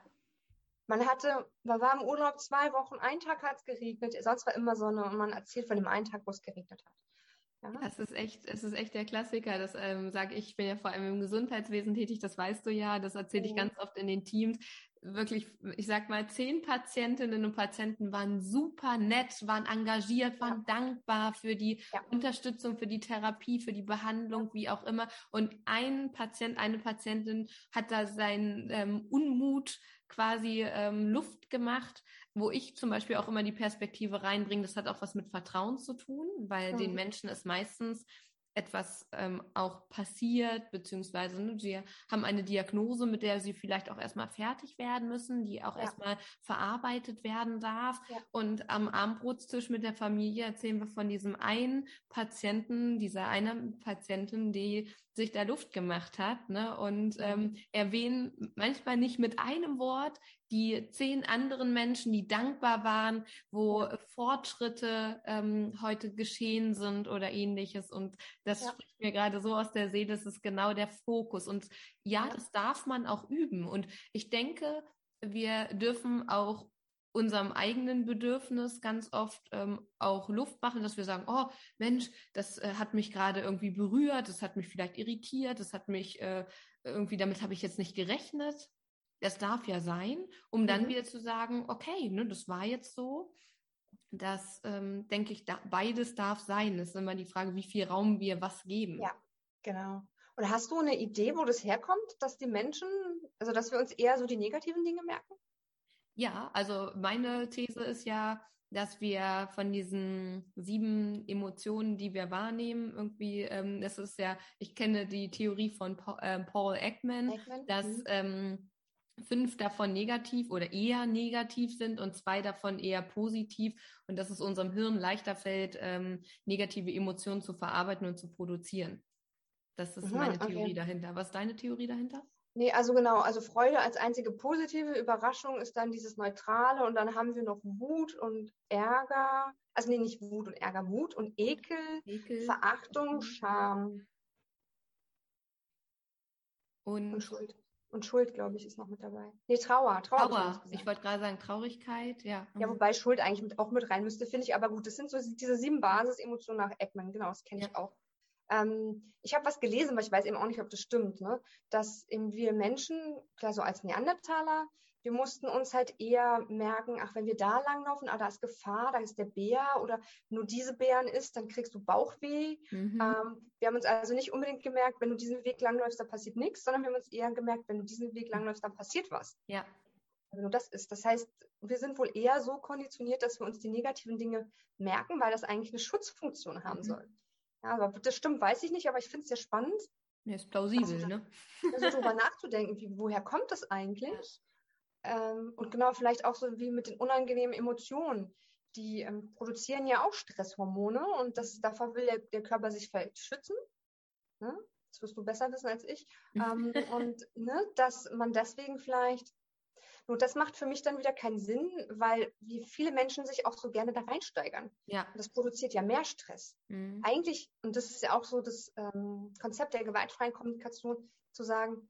Man hatte, man war im Urlaub zwei Wochen, ein Tag hat es geregnet, sonst war immer Sonne und man erzählt von dem einen Tag, wo es geregnet hat. Ja. Das ist echt, es ist echt der Klassiker. Das ähm, sage ich, ich bin ja vor allem im Gesundheitswesen tätig, das weißt du ja, das erzähle ich mhm. ganz oft in den Teams. Wirklich, ich sag mal, zehn Patientinnen und Patienten waren super nett, waren engagiert, waren ja. dankbar für die ja. Unterstützung, für die Therapie, für die Behandlung, wie auch immer. Und ein Patient, eine Patientin hat da seinen ähm, Unmut quasi ähm, Luft gemacht, wo ich zum Beispiel auch immer die Perspektive reinbringe, das hat auch was mit Vertrauen zu tun, weil mhm. den Menschen ist meistens etwas ähm, auch passiert, beziehungsweise ne, sie haben eine Diagnose, mit der sie vielleicht auch erstmal fertig werden müssen, die auch ja. erstmal verarbeitet werden darf. Ja. Und am Abendbrotstisch mit der Familie erzählen wir von diesem einen Patienten, dieser einen Patientin, die sich da Luft gemacht hat, ne? Und ähm, erwähnen manchmal nicht mit einem Wort die zehn anderen Menschen, die dankbar waren, wo Fortschritte ähm, heute geschehen sind oder ähnliches. Und Das ja. spricht mir gerade so aus der Seele, das ist genau der Fokus. Und ja, ja, das darf man auch üben. Und ich denke, wir dürfen auch unserem eigenen Bedürfnis ganz oft ähm, auch Luft machen, dass wir sagen, oh Mensch, das äh, hat mich gerade irgendwie berührt, das hat mich vielleicht irritiert, das hat mich äh, irgendwie, damit habe ich jetzt nicht gerechnet. Das darf ja sein, um mhm. dann wieder zu sagen, okay, ne, das war jetzt so. Das ähm, denke ich, da, beides darf sein. Es ist immer die Frage, wie viel Raum wir was geben. Ja, genau. Und hast du eine Idee, wo das herkommt, dass die Menschen, also dass wir uns eher so die negativen Dinge merken? Ja, also meine These ist ja, dass wir von diesen sieben Emotionen, die wir wahrnehmen, irgendwie, ähm, das ist ja, ich kenne die Theorie von Paul, äh, Paul Ekman, Ekman, dass mhm. ähm, fünf davon negativ oder eher negativ sind und zwei davon eher positiv und dass es unserem Hirn leichter fällt, ähm, negative Emotionen zu verarbeiten und zu produzieren. Das ist mhm, meine Theorie okay. dahinter. Was ist deine Theorie dahinter? Nee, also genau, also Freude als einzige positive Überraschung ist dann dieses Neutrale und dann haben wir noch Wut und Ärger, also nee, nicht Wut und Ärger, Wut und Ekel, Ekel. Verachtung, Scham. Und, und, Schuld. Und Schuld, glaube ich, ist noch mit dabei. Nee, Trauer. Trauer. Trauer. Ich, ich wollte gerade sagen, Traurigkeit, ja. Ja, wobei Schuld eigentlich mit, auch mit rein müsste, finde ich. Aber gut, das sind so diese sieben Basisemotionen nach Eckmann. Genau, das kenne ja. ich auch. Ähm, ich habe was gelesen, aber ich weiß eben auch nicht, ob das stimmt, ne? dass eben wir Menschen, klar so als Neandertaler, wir mussten uns halt eher merken, ach, wenn wir da langlaufen, ah, da ist Gefahr, da ist der Bär oder nur diese Bären isst, dann kriegst du Bauchweh. Mhm. Ähm, wir haben uns also nicht unbedingt gemerkt, wenn du diesen Weg langläufst, da passiert nichts, sondern wir haben uns eher gemerkt, wenn du diesen Weg langläufst, dann passiert was. Ja. Wenn du das ist. Das heißt, wir sind wohl eher so konditioniert, dass wir uns die negativen Dinge merken, weil das eigentlich eine Schutzfunktion haben mhm. soll. Ja, aber das stimmt, weiß ich nicht, aber ich finde es sehr spannend. Ja, ist plausibel, also, ne? Also darüber nachzudenken, wie, woher kommt das eigentlich? Ähm, und genau, vielleicht auch so wie mit den unangenehmen Emotionen. Die ähm, produzieren ja auch Stresshormone und das, davor will der, der Körper sich vielleicht schützen. Ne? Das wirst du besser wissen als ich. ähm, und ne, dass man deswegen vielleicht nur das macht für mich dann wieder keinen Sinn, weil wie viele Menschen sich auch so gerne da reinsteigern. Ja. Und das produziert ja mehr Stress. Mhm. Eigentlich, und das ist ja auch so das ähm, Konzept der gewaltfreien Kommunikation, zu sagen,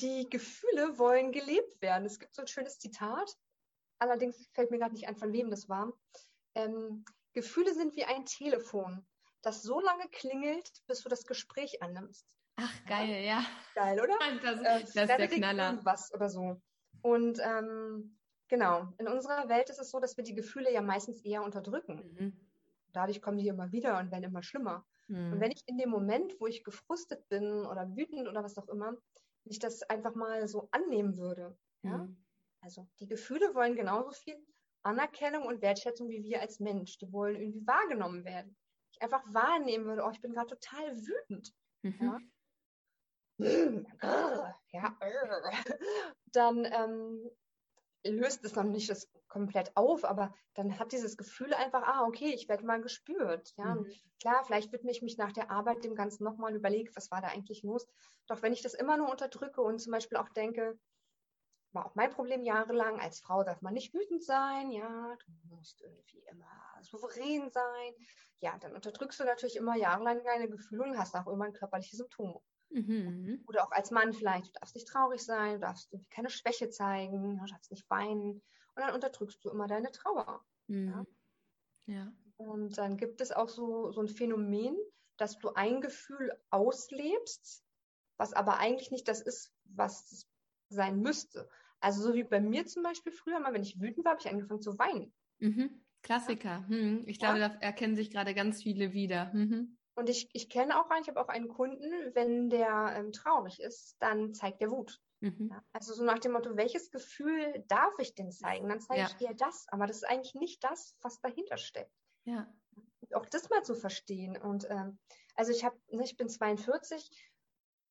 die Gefühle wollen gelebt werden. Es gibt so ein schönes Zitat, allerdings fällt mir gerade nicht ein, von wem das war. Ähm, Gefühle sind wie ein Telefon, das so lange klingelt, bis du das Gespräch annimmst. Ach, geil, ja. Geil, oder? <laughs> Das, äh, das ist der Knaller. Was oder so. Und ähm, genau, in unserer Welt ist es so, dass wir die Gefühle ja meistens eher unterdrücken. Mhm. Dadurch kommen die immer wieder und werden immer schlimmer. Mhm. Und wenn ich in dem Moment, wo ich gefrustet bin oder wütend oder was auch immer, ich das einfach mal so annehmen würde. Ja? Mhm. Also die Gefühle wollen genauso viel Anerkennung und Wertschätzung wie wir als Mensch. Die wollen irgendwie wahrgenommen werden. Ich einfach wahrnehmen würde, oh, ich bin gerade total wütend. Mhm. Ja? ja, <laughs> dann ähm, löst es noch nicht das komplett auf, aber dann hat dieses Gefühl einfach, ah, okay, ich werde mal gespürt. Ja, mhm. klar, vielleicht widme ich mich nach der Arbeit dem Ganzen nochmal überlegt, was war da eigentlich los. Doch wenn ich das immer nur unterdrücke und zum Beispiel auch denke, war auch mein Problem jahrelang, als Frau darf man nicht wütend sein, ja, du musst irgendwie immer souverän sein. Ja, dann unterdrückst du natürlich immer jahrelang deine Gefühle und hast auch immer körperliche Symptome. Mhm. Oder auch als Mann vielleicht, du darfst nicht traurig sein, du darfst keine Schwäche zeigen, du darfst nicht weinen. Und dann unterdrückst du immer deine Trauer. Mhm. Ja? ja? Und dann gibt es auch so, so ein Phänomen, dass du ein Gefühl auslebst, was aber eigentlich nicht das ist, was es sein müsste. Also so wie bei mir zum Beispiel früher mal, wenn ich wütend war, habe ich angefangen zu weinen. Mhm. Klassiker. Hm. Ich glaube, ja. da erkennen sich gerade ganz viele wieder. Mhm. Und ich, ich kenne auch einen, ich habe auch einen Kunden, wenn der ähm, traurig ist, dann zeigt der Wut. Mhm. Ja, also so nach dem Motto, welches Gefühl darf ich denn zeigen? Dann zeige ja. ich eher das, aber das ist eigentlich nicht das, was dahinter steckt. Ja. Auch das mal zu verstehen. Und ähm, also ich habe, ne, ich bin 42,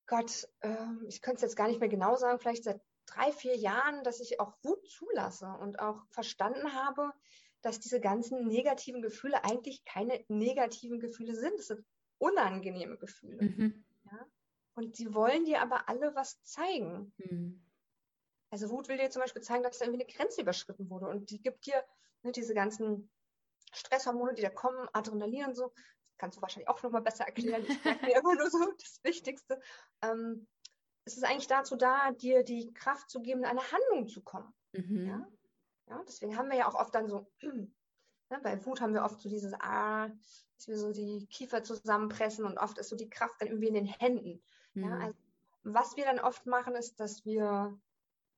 Gott, ähm, ich könnte es jetzt gar nicht mehr genau sagen, vielleicht seit drei, vier Jahren, dass ich auch Wut zulasse und auch verstanden habe, dass diese ganzen negativen Gefühle eigentlich keine negativen Gefühle sind. Es sind unangenehme Gefühle. Mhm. Und sie wollen dir aber alle was zeigen. Mhm. Also Wut will dir zum Beispiel zeigen, dass da irgendwie eine Grenze überschritten wurde. Und die gibt dir ne, diese ganzen Stresshormone, die da kommen, Adrenalin und so, kannst du wahrscheinlich auch nochmal besser erklären. Ich merke mir immer nur so <laughs> das Wichtigste. Ähm, es ist eigentlich dazu da, dir die Kraft zu geben, in eine Handlung zu kommen. Mhm. Ja? ja? deswegen haben wir ja auch oft dann so, <clears throat> ne, bei Wut haben wir oft so dieses Ah, dass wir so die Kiefer zusammenpressen und oft ist so die Kraft dann irgendwie in den Händen. Mhm. Ja? Also, was wir dann oft machen, ist, dass wir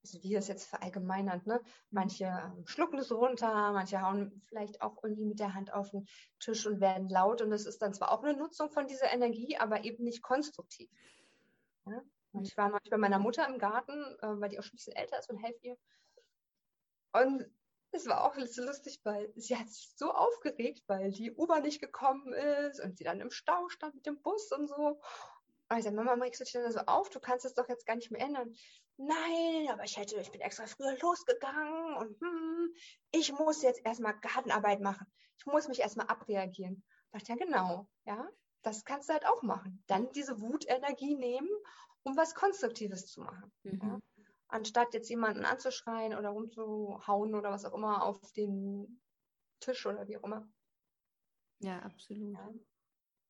also wie das jetzt verallgemeinert, ne? Manche ähm, schlucken es runter, manche hauen vielleicht auch irgendwie mit der Hand auf den Tisch und werden laut. Und das ist dann zwar auch eine Nutzung von dieser Energie, aber eben nicht konstruktiv. Ja? Und ich war neulich bei meiner Mutter im Garten, äh, weil die auch schon ein bisschen älter ist und helfe ihr. Und es war auch so lustig, weil sie hat sich so aufgeregt, weil die U-Bahn nicht gekommen ist und sie dann im Stau stand mit dem Bus und so. Sage, Mama, regst du so auf? Du kannst es doch jetzt gar nicht mehr ändern. Nein, aber ich hätte, ich bin extra früher losgegangen und hm, ich muss jetzt erstmal Gartenarbeit machen. Ich muss mich erstmal abreagieren. Ich dachte, ja, genau, ja, das kannst du halt auch machen. Dann diese Wutenergie nehmen, um was Konstruktives zu machen. Mhm. Ja? Anstatt jetzt jemanden anzuschreien oder rumzuhauen oder was auch immer auf den Tisch oder wie auch immer. Ja, absolut. Ja.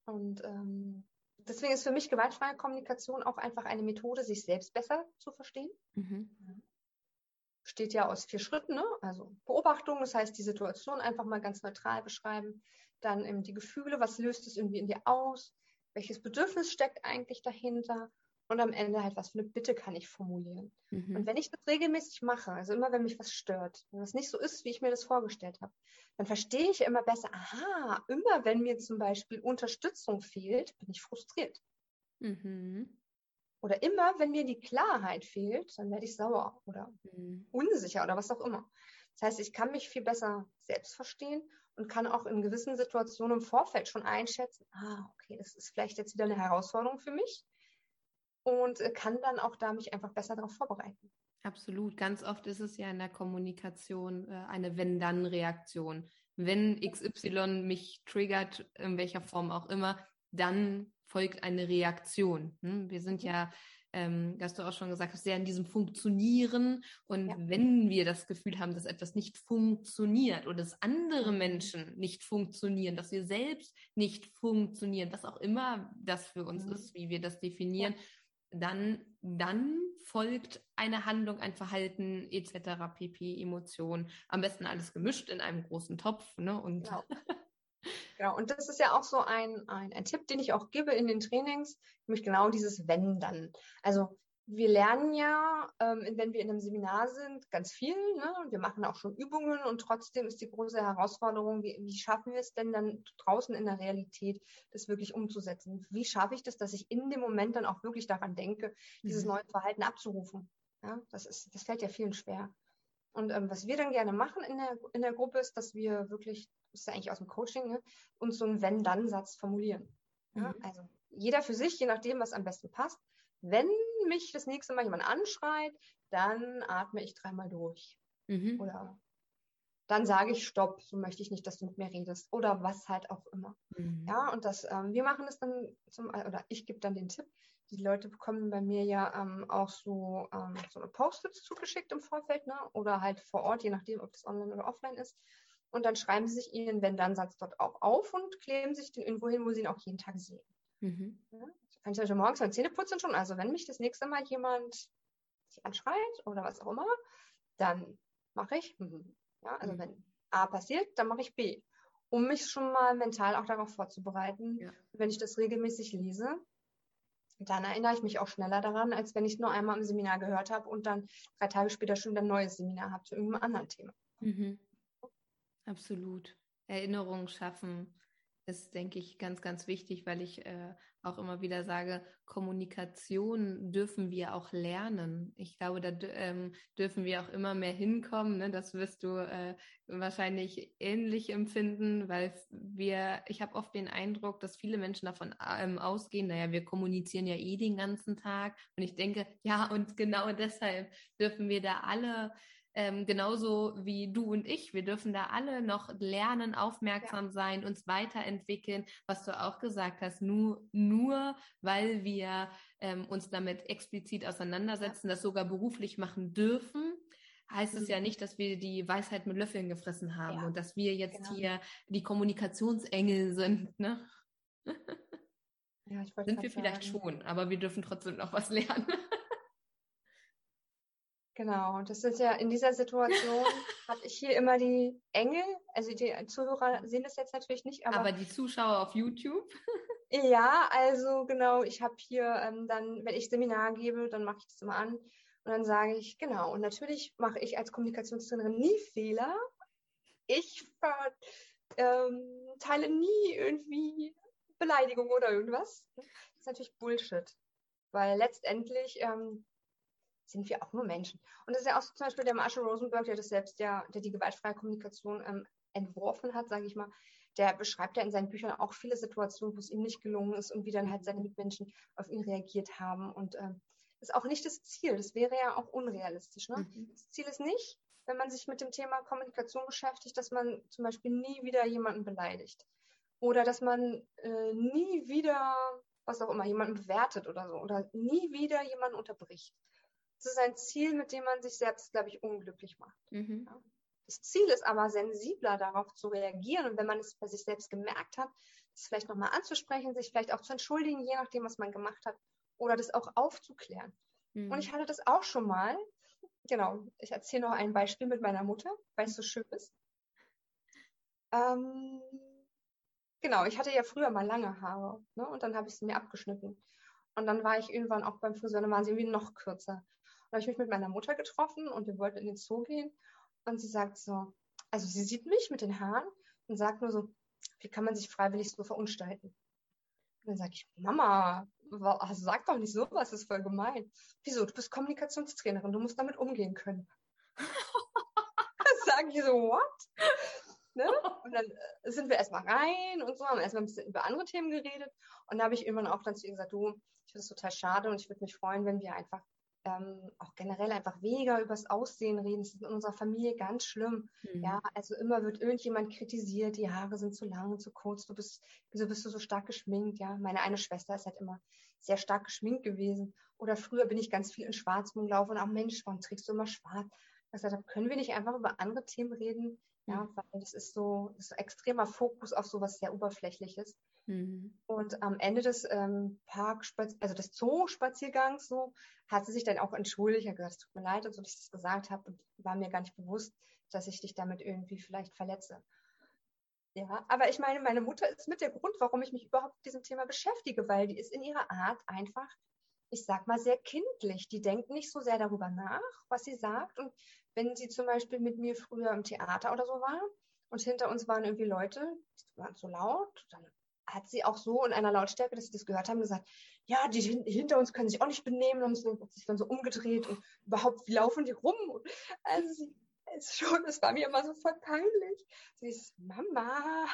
Und ähm, deswegen ist für mich gewaltfreie Kommunikation auch einfach eine Methode, sich selbst besser zu verstehen. Mhm. Steht ja aus vier Schritten, ne? also Beobachtung, das heißt die Situation einfach mal ganz neutral beschreiben, dann eben die Gefühle, was löst es irgendwie in dir aus, welches Bedürfnis steckt eigentlich dahinter und am Ende halt, was für eine Bitte kann ich formulieren. Mhm. Und wenn ich das regelmäßig mache, also immer wenn mich was stört, wenn das nicht so ist, wie ich mir das vorgestellt habe, dann verstehe ich immer besser, aha, immer wenn mir zum Beispiel Unterstützung fehlt, bin ich frustriert. Mhm. Oder immer, wenn mir die Klarheit fehlt, dann werde ich sauer oder mhm. unsicher oder was auch immer. Das heißt, ich kann mich viel besser selbst verstehen und kann auch in gewissen Situationen im Vorfeld schon einschätzen, ah, okay, das ist vielleicht jetzt wieder eine Herausforderung für mich und äh, kann dann auch da mich einfach besser darauf vorbereiten. Absolut. Ganz oft ist es ja in der Kommunikation äh, eine Wenn-Dann-Reaktion. Wenn XY mich triggert, in welcher Form auch immer, dann folgt eine Reaktion. Hm? Wir sind ja, ähm, hast du auch schon gesagt, sehr in diesem Funktionieren. Und ja. wenn wir das Gefühl haben, dass etwas nicht funktioniert oder dass andere mhm. Menschen nicht funktionieren, dass wir selbst nicht funktionieren, was auch immer das für uns mhm. ist, wie wir das definieren, ja dann, dann folgt eine Handlung, ein Verhalten etc. pp. Emotionen. Am besten alles gemischt in einem großen Topf. Ne? Und genau. <laughs> genau. Und das ist ja auch so ein, ein, ein Tipp, den ich auch gebe in den Trainings, nämlich genau dieses Wenn dann. Also wir lernen ja, ähm, wenn wir in einem Seminar sind, ganz viel. Ne? Und wir machen auch schon Übungen und trotzdem ist die große Herausforderung, wie, wie schaffen wir es denn dann draußen in der Realität, das wirklich umzusetzen? Wie schaffe ich das, dass ich in dem Moment dann auch wirklich daran denke, dieses mhm. neue Verhalten abzurufen? Ja, das, ist, das fällt ja vielen schwer. Und ähm, was wir dann gerne machen in der, in der Gruppe ist, dass wir wirklich, das ist ja eigentlich aus dem Coaching, ne, uns so einen Wenn-Dann-Satz formulieren. Ja? Mhm. Also jeder für sich, je nachdem, was am besten passt. Wenn mich das nächste Mal jemand anschreit, dann atme ich dreimal durch. Mhm. Oder dann sage ich Stopp, so möchte ich nicht, dass du mit mir redest. Oder was halt auch immer. Mhm. Ja, und das, ähm, wir machen das dann zum, oder ich gebe dann den Tipp. Die Leute bekommen bei mir ja ähm, auch so, ähm, so eine Post-its zugeschickt im Vorfeld, ne? Oder halt vor Ort, je nachdem, ob das online oder offline ist. Und dann schreiben sie sich ihren Wenn-Dann-Satz dort auch auf und kleben sich den irgendwo hin, wo sie ihn auch jeden Tag sehen. Mhm. Ja? Kann ich heute morgens beim Zähneputzen schon, also wenn mich das nächste Mal jemand anschreit oder was auch immer, dann mache ich, mhm. ja, also mhm. wenn A passiert, dann mache ich B, um mich schon mal mental auch darauf vorzubereiten. Ja. Wenn ich das regelmäßig lese, dann erinnere ich mich auch schneller daran, als wenn ich es nur einmal im Seminar gehört habe und dann drei Tage später schon ein neues Seminar habe zu irgendeinem anderen Thema. Mhm. Absolut. Erinnerungen schaffen, ist, denke ich, ganz, ganz wichtig, weil ich äh, auch immer wieder sage, Kommunikation dürfen wir auch lernen. Ich glaube, da ähm, dürfen wir auch immer mehr hinkommen. Ne? Das wirst du äh, wahrscheinlich ähnlich empfinden, weil wir, ich habe oft den Eindruck, dass viele Menschen davon ähm, ausgehen, naja, wir kommunizieren ja eh den ganzen Tag. Und ich denke, ja, und genau deshalb dürfen wir da alle ähm, genauso wie du und ich. Wir dürfen da alle noch lernen, aufmerksam ja. sein, uns weiterentwickeln, was du auch gesagt hast. Nur, nur weil wir ähm, uns damit explizit auseinandersetzen, das sogar beruflich machen dürfen, heißt es ja mhm. nicht, dass wir die Weisheit mit Löffeln gefressen haben ja. und dass wir jetzt genau. hier die Kommunikationsengel sind. Ne? ja, ich Sind wir vielleicht sagen. schon, aber wir dürfen trotzdem noch was lernen. Genau, das ist ja in dieser Situation habe ich hier immer die Engel, also die Zuhörer sehen das jetzt natürlich nicht, aber, aber die Zuschauer auf YouTube. Ja, also genau, ich habe hier ähm, dann, wenn ich Seminar gebe, dann mache ich das immer an und dann sage ich, genau, und natürlich mache ich als Kommunikationstrainerin nie Fehler. Ich ähm, teile nie irgendwie Beleidigung oder irgendwas. Das ist natürlich Bullshit, weil letztendlich ähm, sind wir auch nur Menschen. Und das ist ja auch so zum Beispiel der Marshall Rosenberg, der das selbst ja, der die gewaltfreie Kommunikation ähm, entworfen hat, sage ich mal, der beschreibt ja in seinen Büchern auch viele Situationen, wo es ihm nicht gelungen ist und wie dann halt seine Mitmenschen auf ihn reagiert haben. Und ähm, das ist auch nicht das Ziel. Das wäre ja auch unrealistisch. Ne? Mhm. Das Ziel ist nicht, wenn man sich mit dem Thema Kommunikation beschäftigt, dass man zum Beispiel nie wieder jemanden beleidigt. Oder dass man äh, nie wieder, was auch immer, jemanden bewertet oder so. Oder nie wieder jemanden unterbricht. Das ist ein Ziel, mit dem man sich selbst, glaube ich, unglücklich macht. Mhm. Ja? Das Ziel ist aber, sensibler darauf zu reagieren und wenn man es bei sich selbst gemerkt hat, es vielleicht nochmal anzusprechen, sich vielleicht auch zu entschuldigen, je nachdem, was man gemacht hat, oder das auch aufzuklären. Mhm. Und ich hatte das auch schon mal. Genau, ich erzähle noch ein Beispiel mit meiner Mutter, weil es so schön ist. Ähm, genau, ich hatte ja früher mal lange Haare ne, und dann habe ich sie mir abgeschnitten. Und dann war ich irgendwann auch beim Friseur, dann waren sie irgendwie noch kürzer. Habe ich mich mit meiner Mutter getroffen und wir wollten in den Zoo gehen. Und sie sagt so, also sie sieht mich mit den Haaren und sagt nur so, wie kann man sich freiwillig so verunstalten? Und dann sage ich, Mama, also sag doch nicht sowas, das ist voll gemein. Wieso? Du bist Kommunikationstrainerin, du musst damit umgehen können. <laughs> sagen die so, what? Ne? Und dann äh, sind wir erstmal rein und so, haben erstmal ein bisschen über andere Themen geredet. Und da habe ich irgendwann auch dann zu ihr gesagt, du, ich finde es total schade und ich würde mich freuen, wenn wir einfach ähm, auch generell einfach weniger übers Aussehen reden. Das ist in unserer Familie ganz schlimm. Mhm. Ja, also immer wird irgendjemand kritisiert, die Haare sind zu lang, zu kurz, du bist, wieso bist du so stark geschminkt? Ja, meine eine Schwester ist halt immer sehr stark geschminkt gewesen. Oder früher bin ich ganz viel in Schwarz rumgelaufen und auch Mensch, warum trägst du immer schwarz? Ich gesagt habe, können wir nicht einfach über andere Themen reden? Ja, mhm. weil das ist so, das ist so extremer Fokus auf sowas sehr Oberflächliches. Mhm. Und am Ende des ähm, Park, also des Zoo-Spaziergangs so, hat sie sich dann auch entschuldigt, hat gesagt, es tut mir leid, dass ich das gesagt habe und war mir gar nicht bewusst, dass ich dich damit irgendwie vielleicht verletze. Ja, aber ich meine, meine Mutter ist mit der Grund, warum ich mich überhaupt mit diesem Thema beschäftige, weil die ist in ihrer Art einfach, ich sag mal, sehr kindlich. Die denkt nicht so sehr darüber nach, was sie sagt. Und wenn sie zum Beispiel mit mir früher im Theater oder so war und hinter uns waren irgendwie Leute, die waren zu laut, dann hat sie auch so in einer Lautstärke, dass sie das gehört haben, gesagt, ja, die hinter uns können sich auch nicht benehmen, haben sich dann so umgedreht und überhaupt, wie laufen die rum? Also sie ist schon, das war mir immer so voll peinlich. Sie ist, Mama,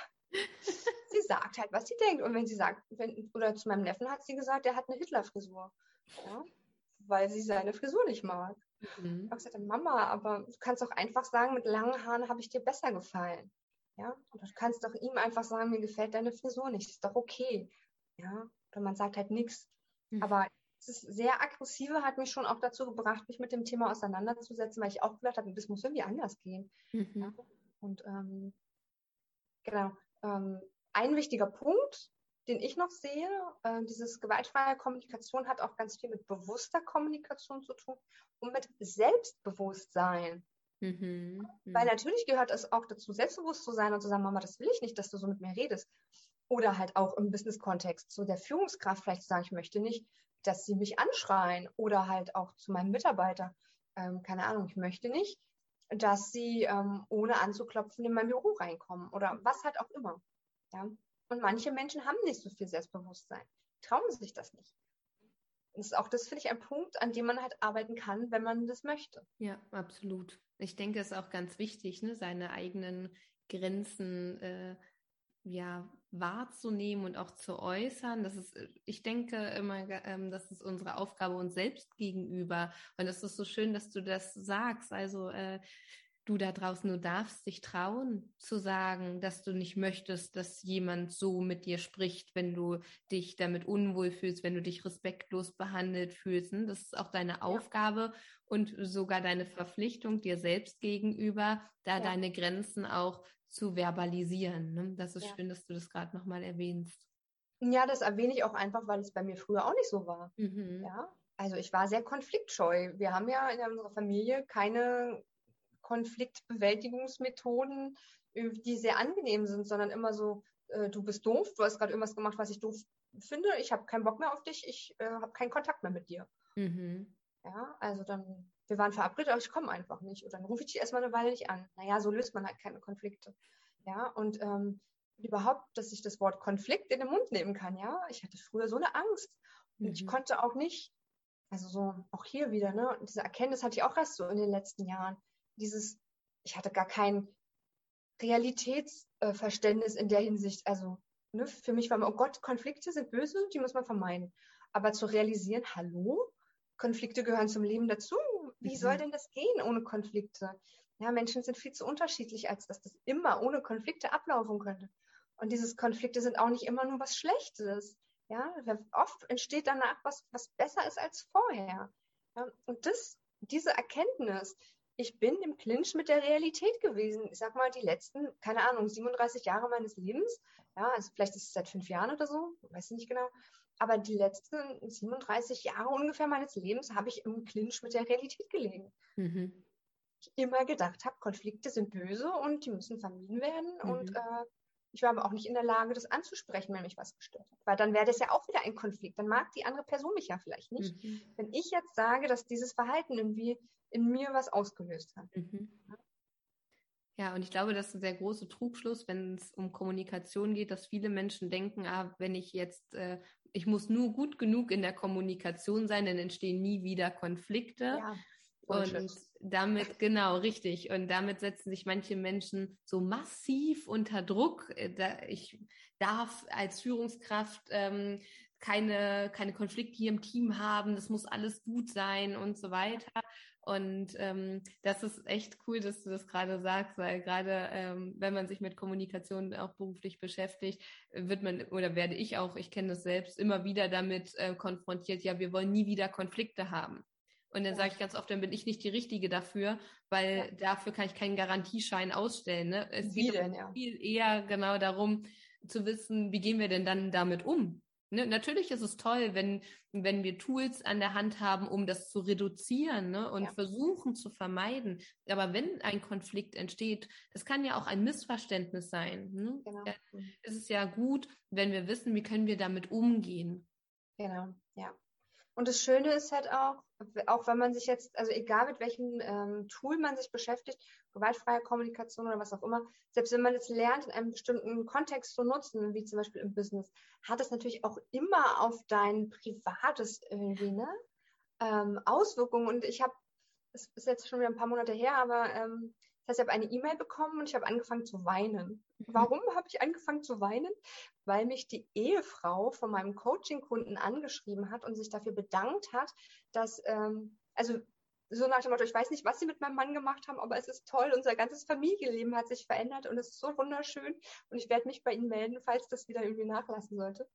sie sagt halt, was sie denkt. Und wenn sie sagt, wenn, oder zu meinem Neffen hat sie gesagt, der hat eine Hitlerfrisur. Ja, weil sie seine Frisur nicht mag. Mhm. Ich habe gesagt, Mama, aber du kannst doch einfach sagen, mit langen Haaren habe ich dir besser gefallen. Ja, und du kannst doch ihm einfach sagen, mir gefällt deine Frisur nicht, ist doch okay. Ja, oder man sagt halt nichts. Mhm. Aber das sehr aggressive hat mich schon auch dazu gebracht, mich mit dem Thema auseinanderzusetzen, weil ich auch gedacht habe, das muss irgendwie anders gehen. Mhm. Ja? Und ähm, genau, ähm, ein wichtiger Punkt, den ich noch sehe, äh, dieses gewaltfreie Kommunikation hat auch ganz viel mit bewusster Kommunikation zu tun und mit Selbstbewusstsein. Mhm. Weil mhm. natürlich gehört es auch dazu, selbstbewusst zu sein und zu sagen, Mama, das will ich nicht, dass du so mit mir redest. Oder halt auch im Business-Kontext zu der Führungskraft vielleicht zu sagen, ich möchte nicht, dass sie mich anschreien. Oder halt auch zu meinem Mitarbeiter, ähm, keine Ahnung, ich möchte nicht, dass sie ähm, ohne anzuklopfen in mein Büro reinkommen. Oder was halt auch immer. Ja? Und manche Menschen haben nicht so viel Selbstbewusstsein, trauen sich das nicht. Das ist auch das, finde ich, ein Punkt, an dem man halt arbeiten kann, wenn man das möchte. Ja, absolut. Ich denke, es ist auch ganz wichtig, ne, seine eigenen Grenzen äh, ja, wahrzunehmen und auch zu äußern. Das ist, ich denke immer, ähm, das ist unsere Aufgabe uns selbst gegenüber. Und es ist so schön, dass du das sagst. Also äh, du da draußen, du darfst dich trauen zu sagen, dass du nicht möchtest, dass jemand so mit dir spricht, wenn du dich damit unwohl fühlst, wenn du dich respektlos behandelt fühlst. Ne? Das ist auch deine ja. Aufgabe und sogar deine Verpflichtung dir selbst gegenüber, da ja. deine Grenzen auch zu verbalisieren. Ne? Das ist ja. schön, dass du das gerade nochmal erwähnst. Ja, das erwähne ich auch einfach, weil es bei mir früher auch nicht so war. Mhm. Ja, also ich war sehr konfliktscheu. Wir haben ja in unserer Familie keine Konfliktbewältigungsmethoden, äh, die sehr angenehm sind, sondern immer so, äh, du bist doof, du hast gerade irgendwas gemacht, was ich doof finde, ich habe keinen Bock mehr auf dich, ich äh, habe keinen Kontakt mehr mit dir. Mhm. Ja, also dann, wir waren verabredet, aber ich komme einfach nicht. Und dann rufe ich dich erstmal eine Weile nicht an. Naja, so löst man halt keine Konflikte. Ja, und ähm, überhaupt, dass ich das Wort Konflikt in den Mund nehmen kann, ja. Ich hatte früher so eine Angst. Und mhm. ich konnte auch nicht, also so, auch hier wieder, ne, diese Erkenntnis hatte ich auch erst so in den letzten Jahren. Dieses, ich hatte gar kein Realitätsverständnis in der Hinsicht. Also, ne, für mich war immer, oh Gott, Konflikte sind böse, die muss man vermeiden. Aber zu realisieren, hallo, Konflikte gehören zum Leben dazu. Wie mhm. soll denn das gehen ohne Konflikte? Ja, Menschen sind viel zu unterschiedlich, als dass das immer ohne Konflikte ablaufen könnte. Und diese Konflikte sind auch nicht immer nur was Schlechtes. Ja, oft entsteht danach was, was besser ist als vorher. Ja, und das, diese Erkenntnis, ich bin im Clinch mit der Realität gewesen. Ich sag mal, die letzten, keine Ahnung, 37 Jahre meines Lebens. Ja, also vielleicht ist es seit fünf Jahren oder so, weiß ich nicht genau. Aber die letzten 37 Jahre ungefähr meines Lebens habe ich im Clinch mit der Realität gelegen. Mhm. Ich immer gedacht habe, Konflikte sind böse und die müssen vermieden werden. Mhm. Und äh, ich war aber auch nicht in der Lage, das anzusprechen, wenn mich was gestört hat. Weil dann wäre das ja auch wieder ein Konflikt. Dann mag die andere Person mich ja vielleicht nicht. Mhm. Wenn ich jetzt sage, dass dieses Verhalten irgendwie in mir was ausgelöst hat. Mhm. Ja, und ich glaube, das ist ein sehr großer Trugschluss, wenn es um Kommunikation geht, dass viele Menschen denken, ah, wenn ich jetzt, äh, ich muss nur gut genug in der Kommunikation sein, dann entstehen nie wieder Konflikte. Ja. Und damit, genau, richtig. Und damit setzen sich manche Menschen so massiv unter Druck. Äh, ich darf als Führungskraft ähm, keine, keine Konflikte hier im Team haben, das muss alles gut sein und so weiter. Und ähm, das ist echt cool, dass du das gerade sagst, weil gerade ähm, wenn man sich mit Kommunikation auch beruflich beschäftigt, wird man oder werde ich auch, ich kenne das selbst, immer wieder damit äh, konfrontiert, ja, wir wollen nie wieder Konflikte haben. Und dann ja. sage ich ganz oft, dann bin ich nicht die Richtige dafür, weil ja. dafür kann ich keinen Garantieschein ausstellen. Ne? Es wie geht denn, ja. viel eher genau darum zu wissen, wie gehen wir denn dann damit um? Ne? Natürlich ist es toll, wenn, wenn wir Tools an der Hand haben, um das zu reduzieren ne? und ja. versuchen zu vermeiden. Aber wenn ein Konflikt entsteht, das kann ja auch ein Missverständnis sein. Ne? Genau. Es ist ja gut, wenn wir wissen, wie können wir damit umgehen. Genau, ja. Und das Schöne ist halt auch, auch wenn man sich jetzt, also egal mit welchem ähm, Tool man sich beschäftigt, gewaltfreie Kommunikation oder was auch immer, selbst wenn man es lernt, in einem bestimmten Kontext zu nutzen, wie zum Beispiel im Business, hat es natürlich auch immer auf dein privates irgendwie, ne? Ähm, Auswirkungen. Und ich habe, es ist jetzt schon wieder ein paar Monate her, aber ähm, das heißt, ich habe eine E-Mail bekommen und ich habe angefangen zu weinen. Mhm. Warum habe ich angefangen zu weinen? Weil mich die Ehefrau von meinem Coaching-Kunden angeschrieben hat und sich dafür bedankt hat, dass, ähm, also so nach dem Motto, ich weiß nicht, was sie mit meinem Mann gemacht haben, aber es ist toll, unser ganzes Familienleben hat sich verändert und es ist so wunderschön und ich werde mich bei Ihnen melden, falls das wieder irgendwie nachlassen sollte.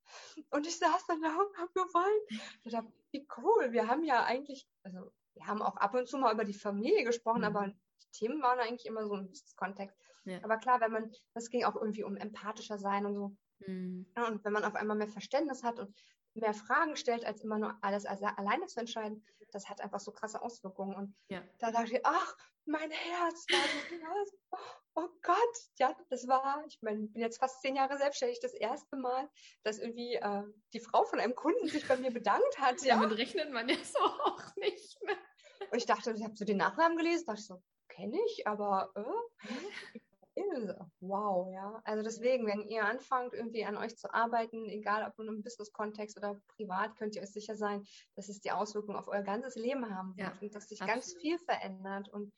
Und ich saß dann da und habe geweint. Ich dachte, wie cool, wir haben ja eigentlich, also wir haben auch ab und zu mal über die Familie gesprochen, mhm. aber Themen waren eigentlich immer so ein Kontext. Ja. Aber klar, wenn man, das ging auch irgendwie um empathischer sein und so. Mhm. Ja, und wenn man auf einmal mehr Verständnis hat und mehr Fragen stellt, als immer nur alles alleine zu entscheiden, das hat einfach so krasse Auswirkungen. Und ja. da dachte ich, ach, mein Herz oh, oh Gott, ja, das war, ich meine, ich bin jetzt fast zehn Jahre selbstständig, das erste Mal, dass irgendwie äh, die Frau von einem Kunden sich bei mir bedankt hat. <laughs> Ja, damit rechnet man ja so <laughs> auch nicht mehr. Und ich dachte, ich habe so den Nachnamen gelesen, dachte ich so, kenne ich, aber äh, wow, ja. Also deswegen, wenn ihr anfangt, irgendwie an euch zu arbeiten, egal ob in einem Business-Kontext oder privat, könnt ihr euch sicher sein, dass es die Auswirkungen auf euer ganzes Leben haben wird ja, und dass sich absolut. ganz viel verändert. Und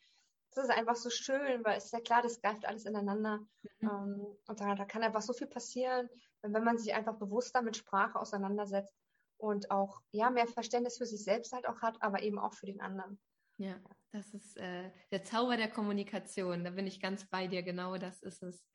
das ist einfach so schön, weil es ist ja klar, das greift alles ineinander. Mhm. Ähm, und da, da kann einfach so viel passieren, wenn man sich einfach bewusster mit Sprache auseinandersetzt und auch ja mehr Verständnis für sich selbst halt auch hat, aber eben auch für den anderen. Ja, das ist äh, der Zauber der Kommunikation. Da bin ich ganz bei dir. Genau das ist es.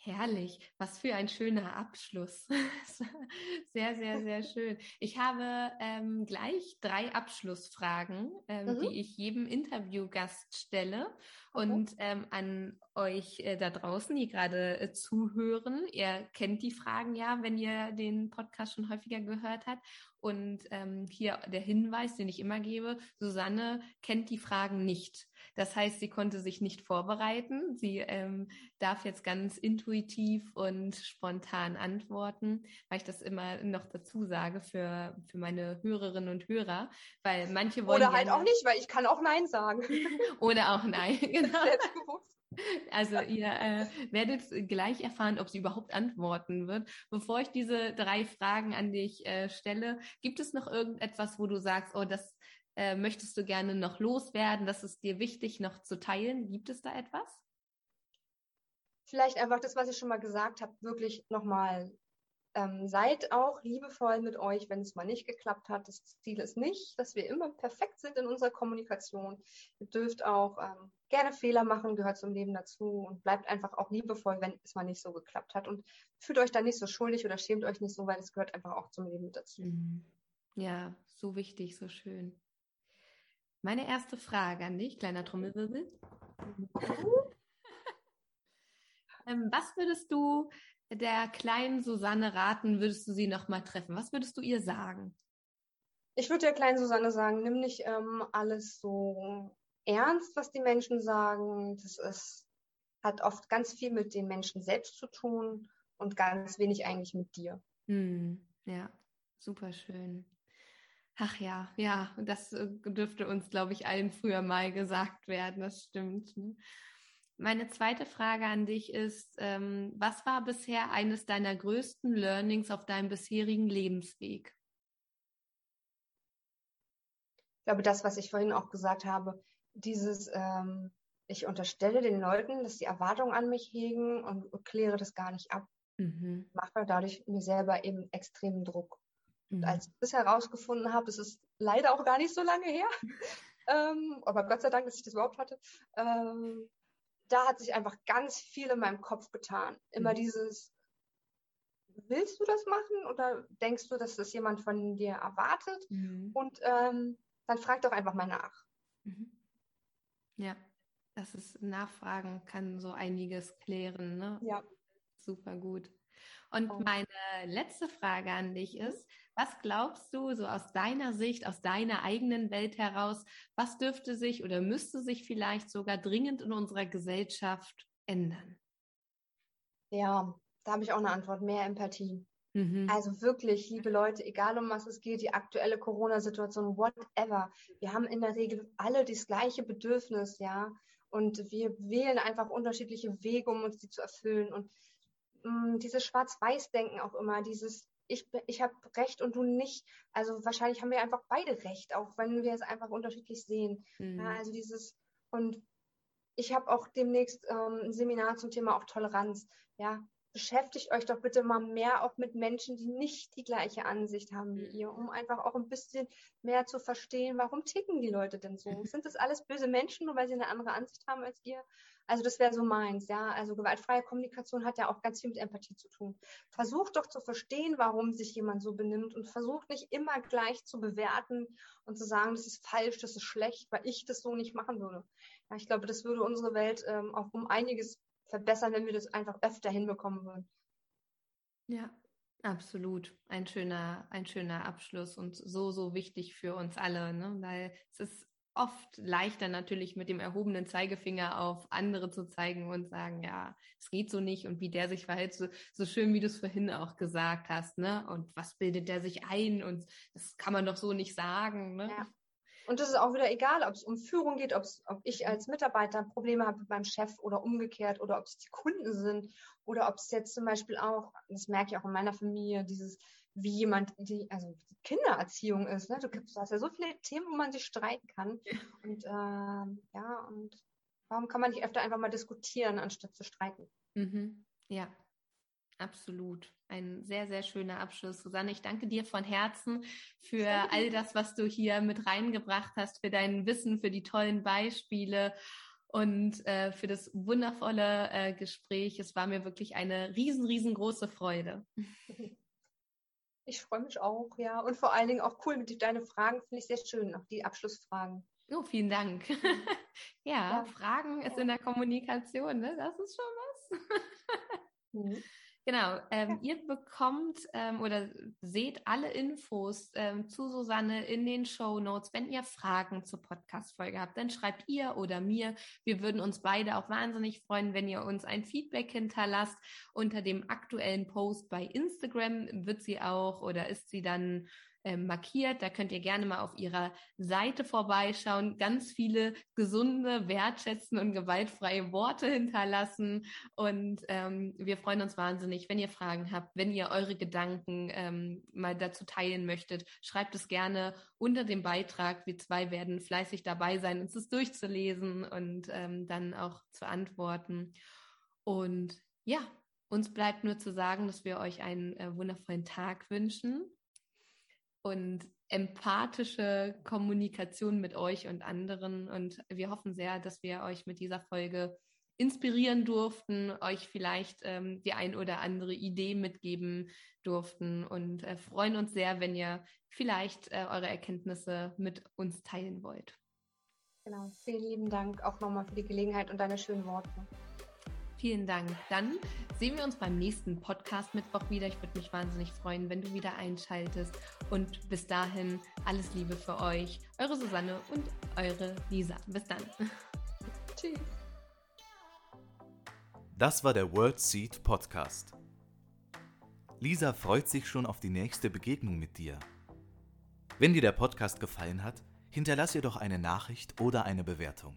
Herrlich, was für ein schöner Abschluss. <laughs> sehr, sehr, sehr schön. Ich habe ähm, gleich drei Abschlussfragen, ähm, mhm. die ich jedem Interviewgast stelle. Und ähm, an euch äh, da draußen, die gerade äh, zuhören, ihr kennt die Fragen ja, wenn ihr den Podcast schon häufiger gehört habt. Und ähm, hier der Hinweis, den ich immer gebe, Susanne kennt die Fragen nicht. Das heißt, sie konnte sich nicht vorbereiten. Sie ähm, darf jetzt ganz intuitiv und spontan antworten, weil ich das immer noch dazu sage für, für meine Hörerinnen und Hörer, weil manche wollen. Oder halt auch nicht, weil ich kann auch Nein sagen. <laughs> Oder auch Nein, <laughs> genau. Also ihr äh, werdet gleich erfahren, ob sie überhaupt antworten wird. Bevor ich diese drei Fragen an dich äh, stelle, gibt es noch irgendetwas, wo du sagst, oh, das äh, möchtest du gerne noch loswerden? Das ist dir wichtig, noch zu teilen. Gibt es da etwas? Vielleicht einfach das, was ich schon mal gesagt habe, wirklich nochmal ähm, seid auch liebevoll mit euch, wenn es mal nicht geklappt hat. Das Ziel ist nicht, dass wir immer perfekt sind in unserer Kommunikation. Ihr dürft auch ähm, gerne Fehler machen, gehört zum Leben dazu und bleibt einfach auch liebevoll, wenn es mal nicht so geklappt hat. Und fühlt euch da nicht so schuldig oder schämt euch nicht so, weil es gehört einfach auch zum Leben dazu. Mhm. Ja, so wichtig, so schön. Meine erste Frage an dich, kleiner Trommelwirbel. <laughs> ähm, was würdest du der kleinen Susanne raten, würdest du sie nochmal treffen? Was würdest du ihr sagen? Ich würde der kleinen Susanne sagen, nimm nicht ähm, alles so ernst, was die Menschen sagen. Das ist, hat oft ganz viel mit den Menschen selbst zu tun und ganz wenig eigentlich mit dir. Hm, ja, super schön. Ach ja, ja, das äh, dürfte uns, glaube ich, allen früher mal gesagt werden. Das stimmt. Ne? Meine zweite Frage an dich ist, ähm, was war bisher eines deiner größten Learnings auf deinem bisherigen Lebensweg? Ich glaube, das, was ich vorhin auch gesagt habe, dieses, ähm, ich unterstelle den Leuten, dass sie Erwartungen an mich hegen und kläre das gar nicht ab. Mhm. Mache dadurch mir selber eben extremen Druck. Mhm. als ich das herausgefunden habe, das ist leider auch gar nicht so lange her, <laughs> ähm, aber Gott sei Dank, dass ich das überhaupt hatte, ähm, da hat sich einfach ganz viel in meinem Kopf getan. Immer mhm. dieses, willst du das machen oder denkst du, dass das jemand von dir erwartet? Mhm. Und ähm, dann frag doch einfach mal nach. Mhm. Ja, das ist Nachfragen kann so einiges klären. Ne? Ja. Super gut. Und oh. meine letzte Frage an dich mhm. ist, was glaubst du, so aus deiner Sicht, aus deiner eigenen Welt heraus, was dürfte sich oder müsste sich vielleicht sogar dringend in unserer Gesellschaft ändern? Ja, da habe ich auch eine Antwort. Mehr Empathie. Mhm. Also wirklich, liebe Leute, egal um was es geht, die aktuelle Corona-Situation, whatever. Wir haben in der Regel alle das gleiche Bedürfnis, ja. Und wir wählen einfach unterschiedliche Wege, um uns die zu erfüllen. Und mh, mm, dieses Schwarz-Weiß-Denken auch immer, dieses ich, ich habe Recht und du nicht. Also wahrscheinlich haben wir einfach beide Recht, auch wenn wir es einfach unterschiedlich sehen. Mhm. Ja, also dieses und ich habe auch demnächst ähm, ein Seminar zum Thema auch Toleranz. Ja, beschäftigt euch doch bitte mal mehr auch mit Menschen, die nicht die gleiche Ansicht haben wie ihr, um einfach auch ein bisschen mehr zu verstehen, warum ticken die Leute denn so? Sind das alles böse Menschen, nur weil sie eine andere Ansicht haben als ihr? Also das wäre so meins, ja. Also gewaltfreie Kommunikation hat ja auch ganz viel mit Empathie zu tun. Versucht doch zu verstehen, warum sich jemand so benimmt und versucht nicht immer gleich zu bewerten und zu sagen, das ist falsch, das ist schlecht, weil ich das so nicht machen würde. Ja, ich glaube, das würde unsere Welt ähm, auch um einiges verbessern, wenn wir das einfach öfter hinbekommen würden. Ja, absolut. Ein schöner, ein schöner Abschluss und so, so wichtig für uns alle, ne? weil es ist oft leichter natürlich mit dem erhobenen Zeigefinger auf andere zu zeigen und sagen, ja, es geht so nicht und wie der sich verhält, so, so schön, wie du es vorhin auch gesagt hast, ne? Und was bildet der sich ein und das kann man doch so nicht sagen, ne? Ja. Und das ist auch wieder egal, ob es um Führung geht, ob ich als Mitarbeiter Probleme habe mit meinem Chef oder umgekehrt oder ob es die Kunden sind oder ob es jetzt zum Beispiel auch, das merke ich auch in meiner Familie, dieses wie jemand die, also die Kindererziehung ist. Ne? Du, du hast ja so viele Themen, wo man sich streiten kann. Und äh, ja, und warum kann man nicht öfter einfach mal diskutieren, anstatt zu streiten? Mhm. Ja, absolut. Ein sehr, sehr schöner Abschluss. Susanne, ich danke dir von Herzen für all das, was du hier mit reingebracht hast, für dein Wissen, für die tollen Beispiele und äh, für das wundervolle äh, Gespräch. Es war mir wirklich eine riesen, riesengroße Freude. <laughs> Ich freue mich auch, ja. Und vor allen Dingen auch cool mit deinen Fragen, finde ich sehr schön, auch die Abschlussfragen. Oh, vielen Dank. <laughs> ja, ja, Fragen ist in der Kommunikation, ne? Das ist schon was. <laughs> Genau, ähm, ja. ihr bekommt ähm, oder seht alle Infos ähm, zu Susanne in den Show Notes. Wenn ihr Fragen zur Podcast-Folge habt, dann schreibt ihr oder mir. Wir würden uns beide auch wahnsinnig freuen, wenn ihr uns ein Feedback hinterlasst. Unter dem aktuellen Post bei Instagram wird sie auch oder ist sie dann ähm, markiert. Da könnt ihr gerne mal auf ihrer Seite vorbeischauen. Ganz viele gesunde, wertschätzende und gewaltfreie Worte hinterlassen. Und ähm, wir freuen uns wahnsinnig, wenn ihr Fragen habt, wenn ihr eure Gedanken ähm, mal dazu teilen möchtet. Schreibt es gerne unter dem Beitrag. Wir zwei werden fleißig dabei sein, uns das durchzulesen und ähm, dann auch zu antworten. Und ja, uns bleibt nur zu sagen, dass wir euch einen äh, wundervollen Tag wünschen und empathische Kommunikation mit euch und anderen. Und wir hoffen sehr, dass wir euch mit dieser Folge inspirieren durften, euch vielleicht ähm, die ein oder andere Idee mitgeben durften und äh, freuen uns sehr, wenn ihr vielleicht äh, eure Erkenntnisse mit uns teilen wollt. Genau, vielen lieben Dank auch nochmal für die Gelegenheit und deine schönen Worte. Vielen Dank. Dann sehen wir uns beim nächsten Podcast Mittwoch wieder. Ich würde mich wahnsinnig freuen, wenn du wieder einschaltest. Und bis dahin alles Liebe für euch. Eure Susanne und eure Lisa. Bis dann. <laughs> Tschüss. Das war der World Seed Podcast. Lisa freut sich schon auf die nächste Begegnung mit dir. Wenn dir der Podcast gefallen hat, hinterlass ihr doch eine Nachricht oder eine Bewertung.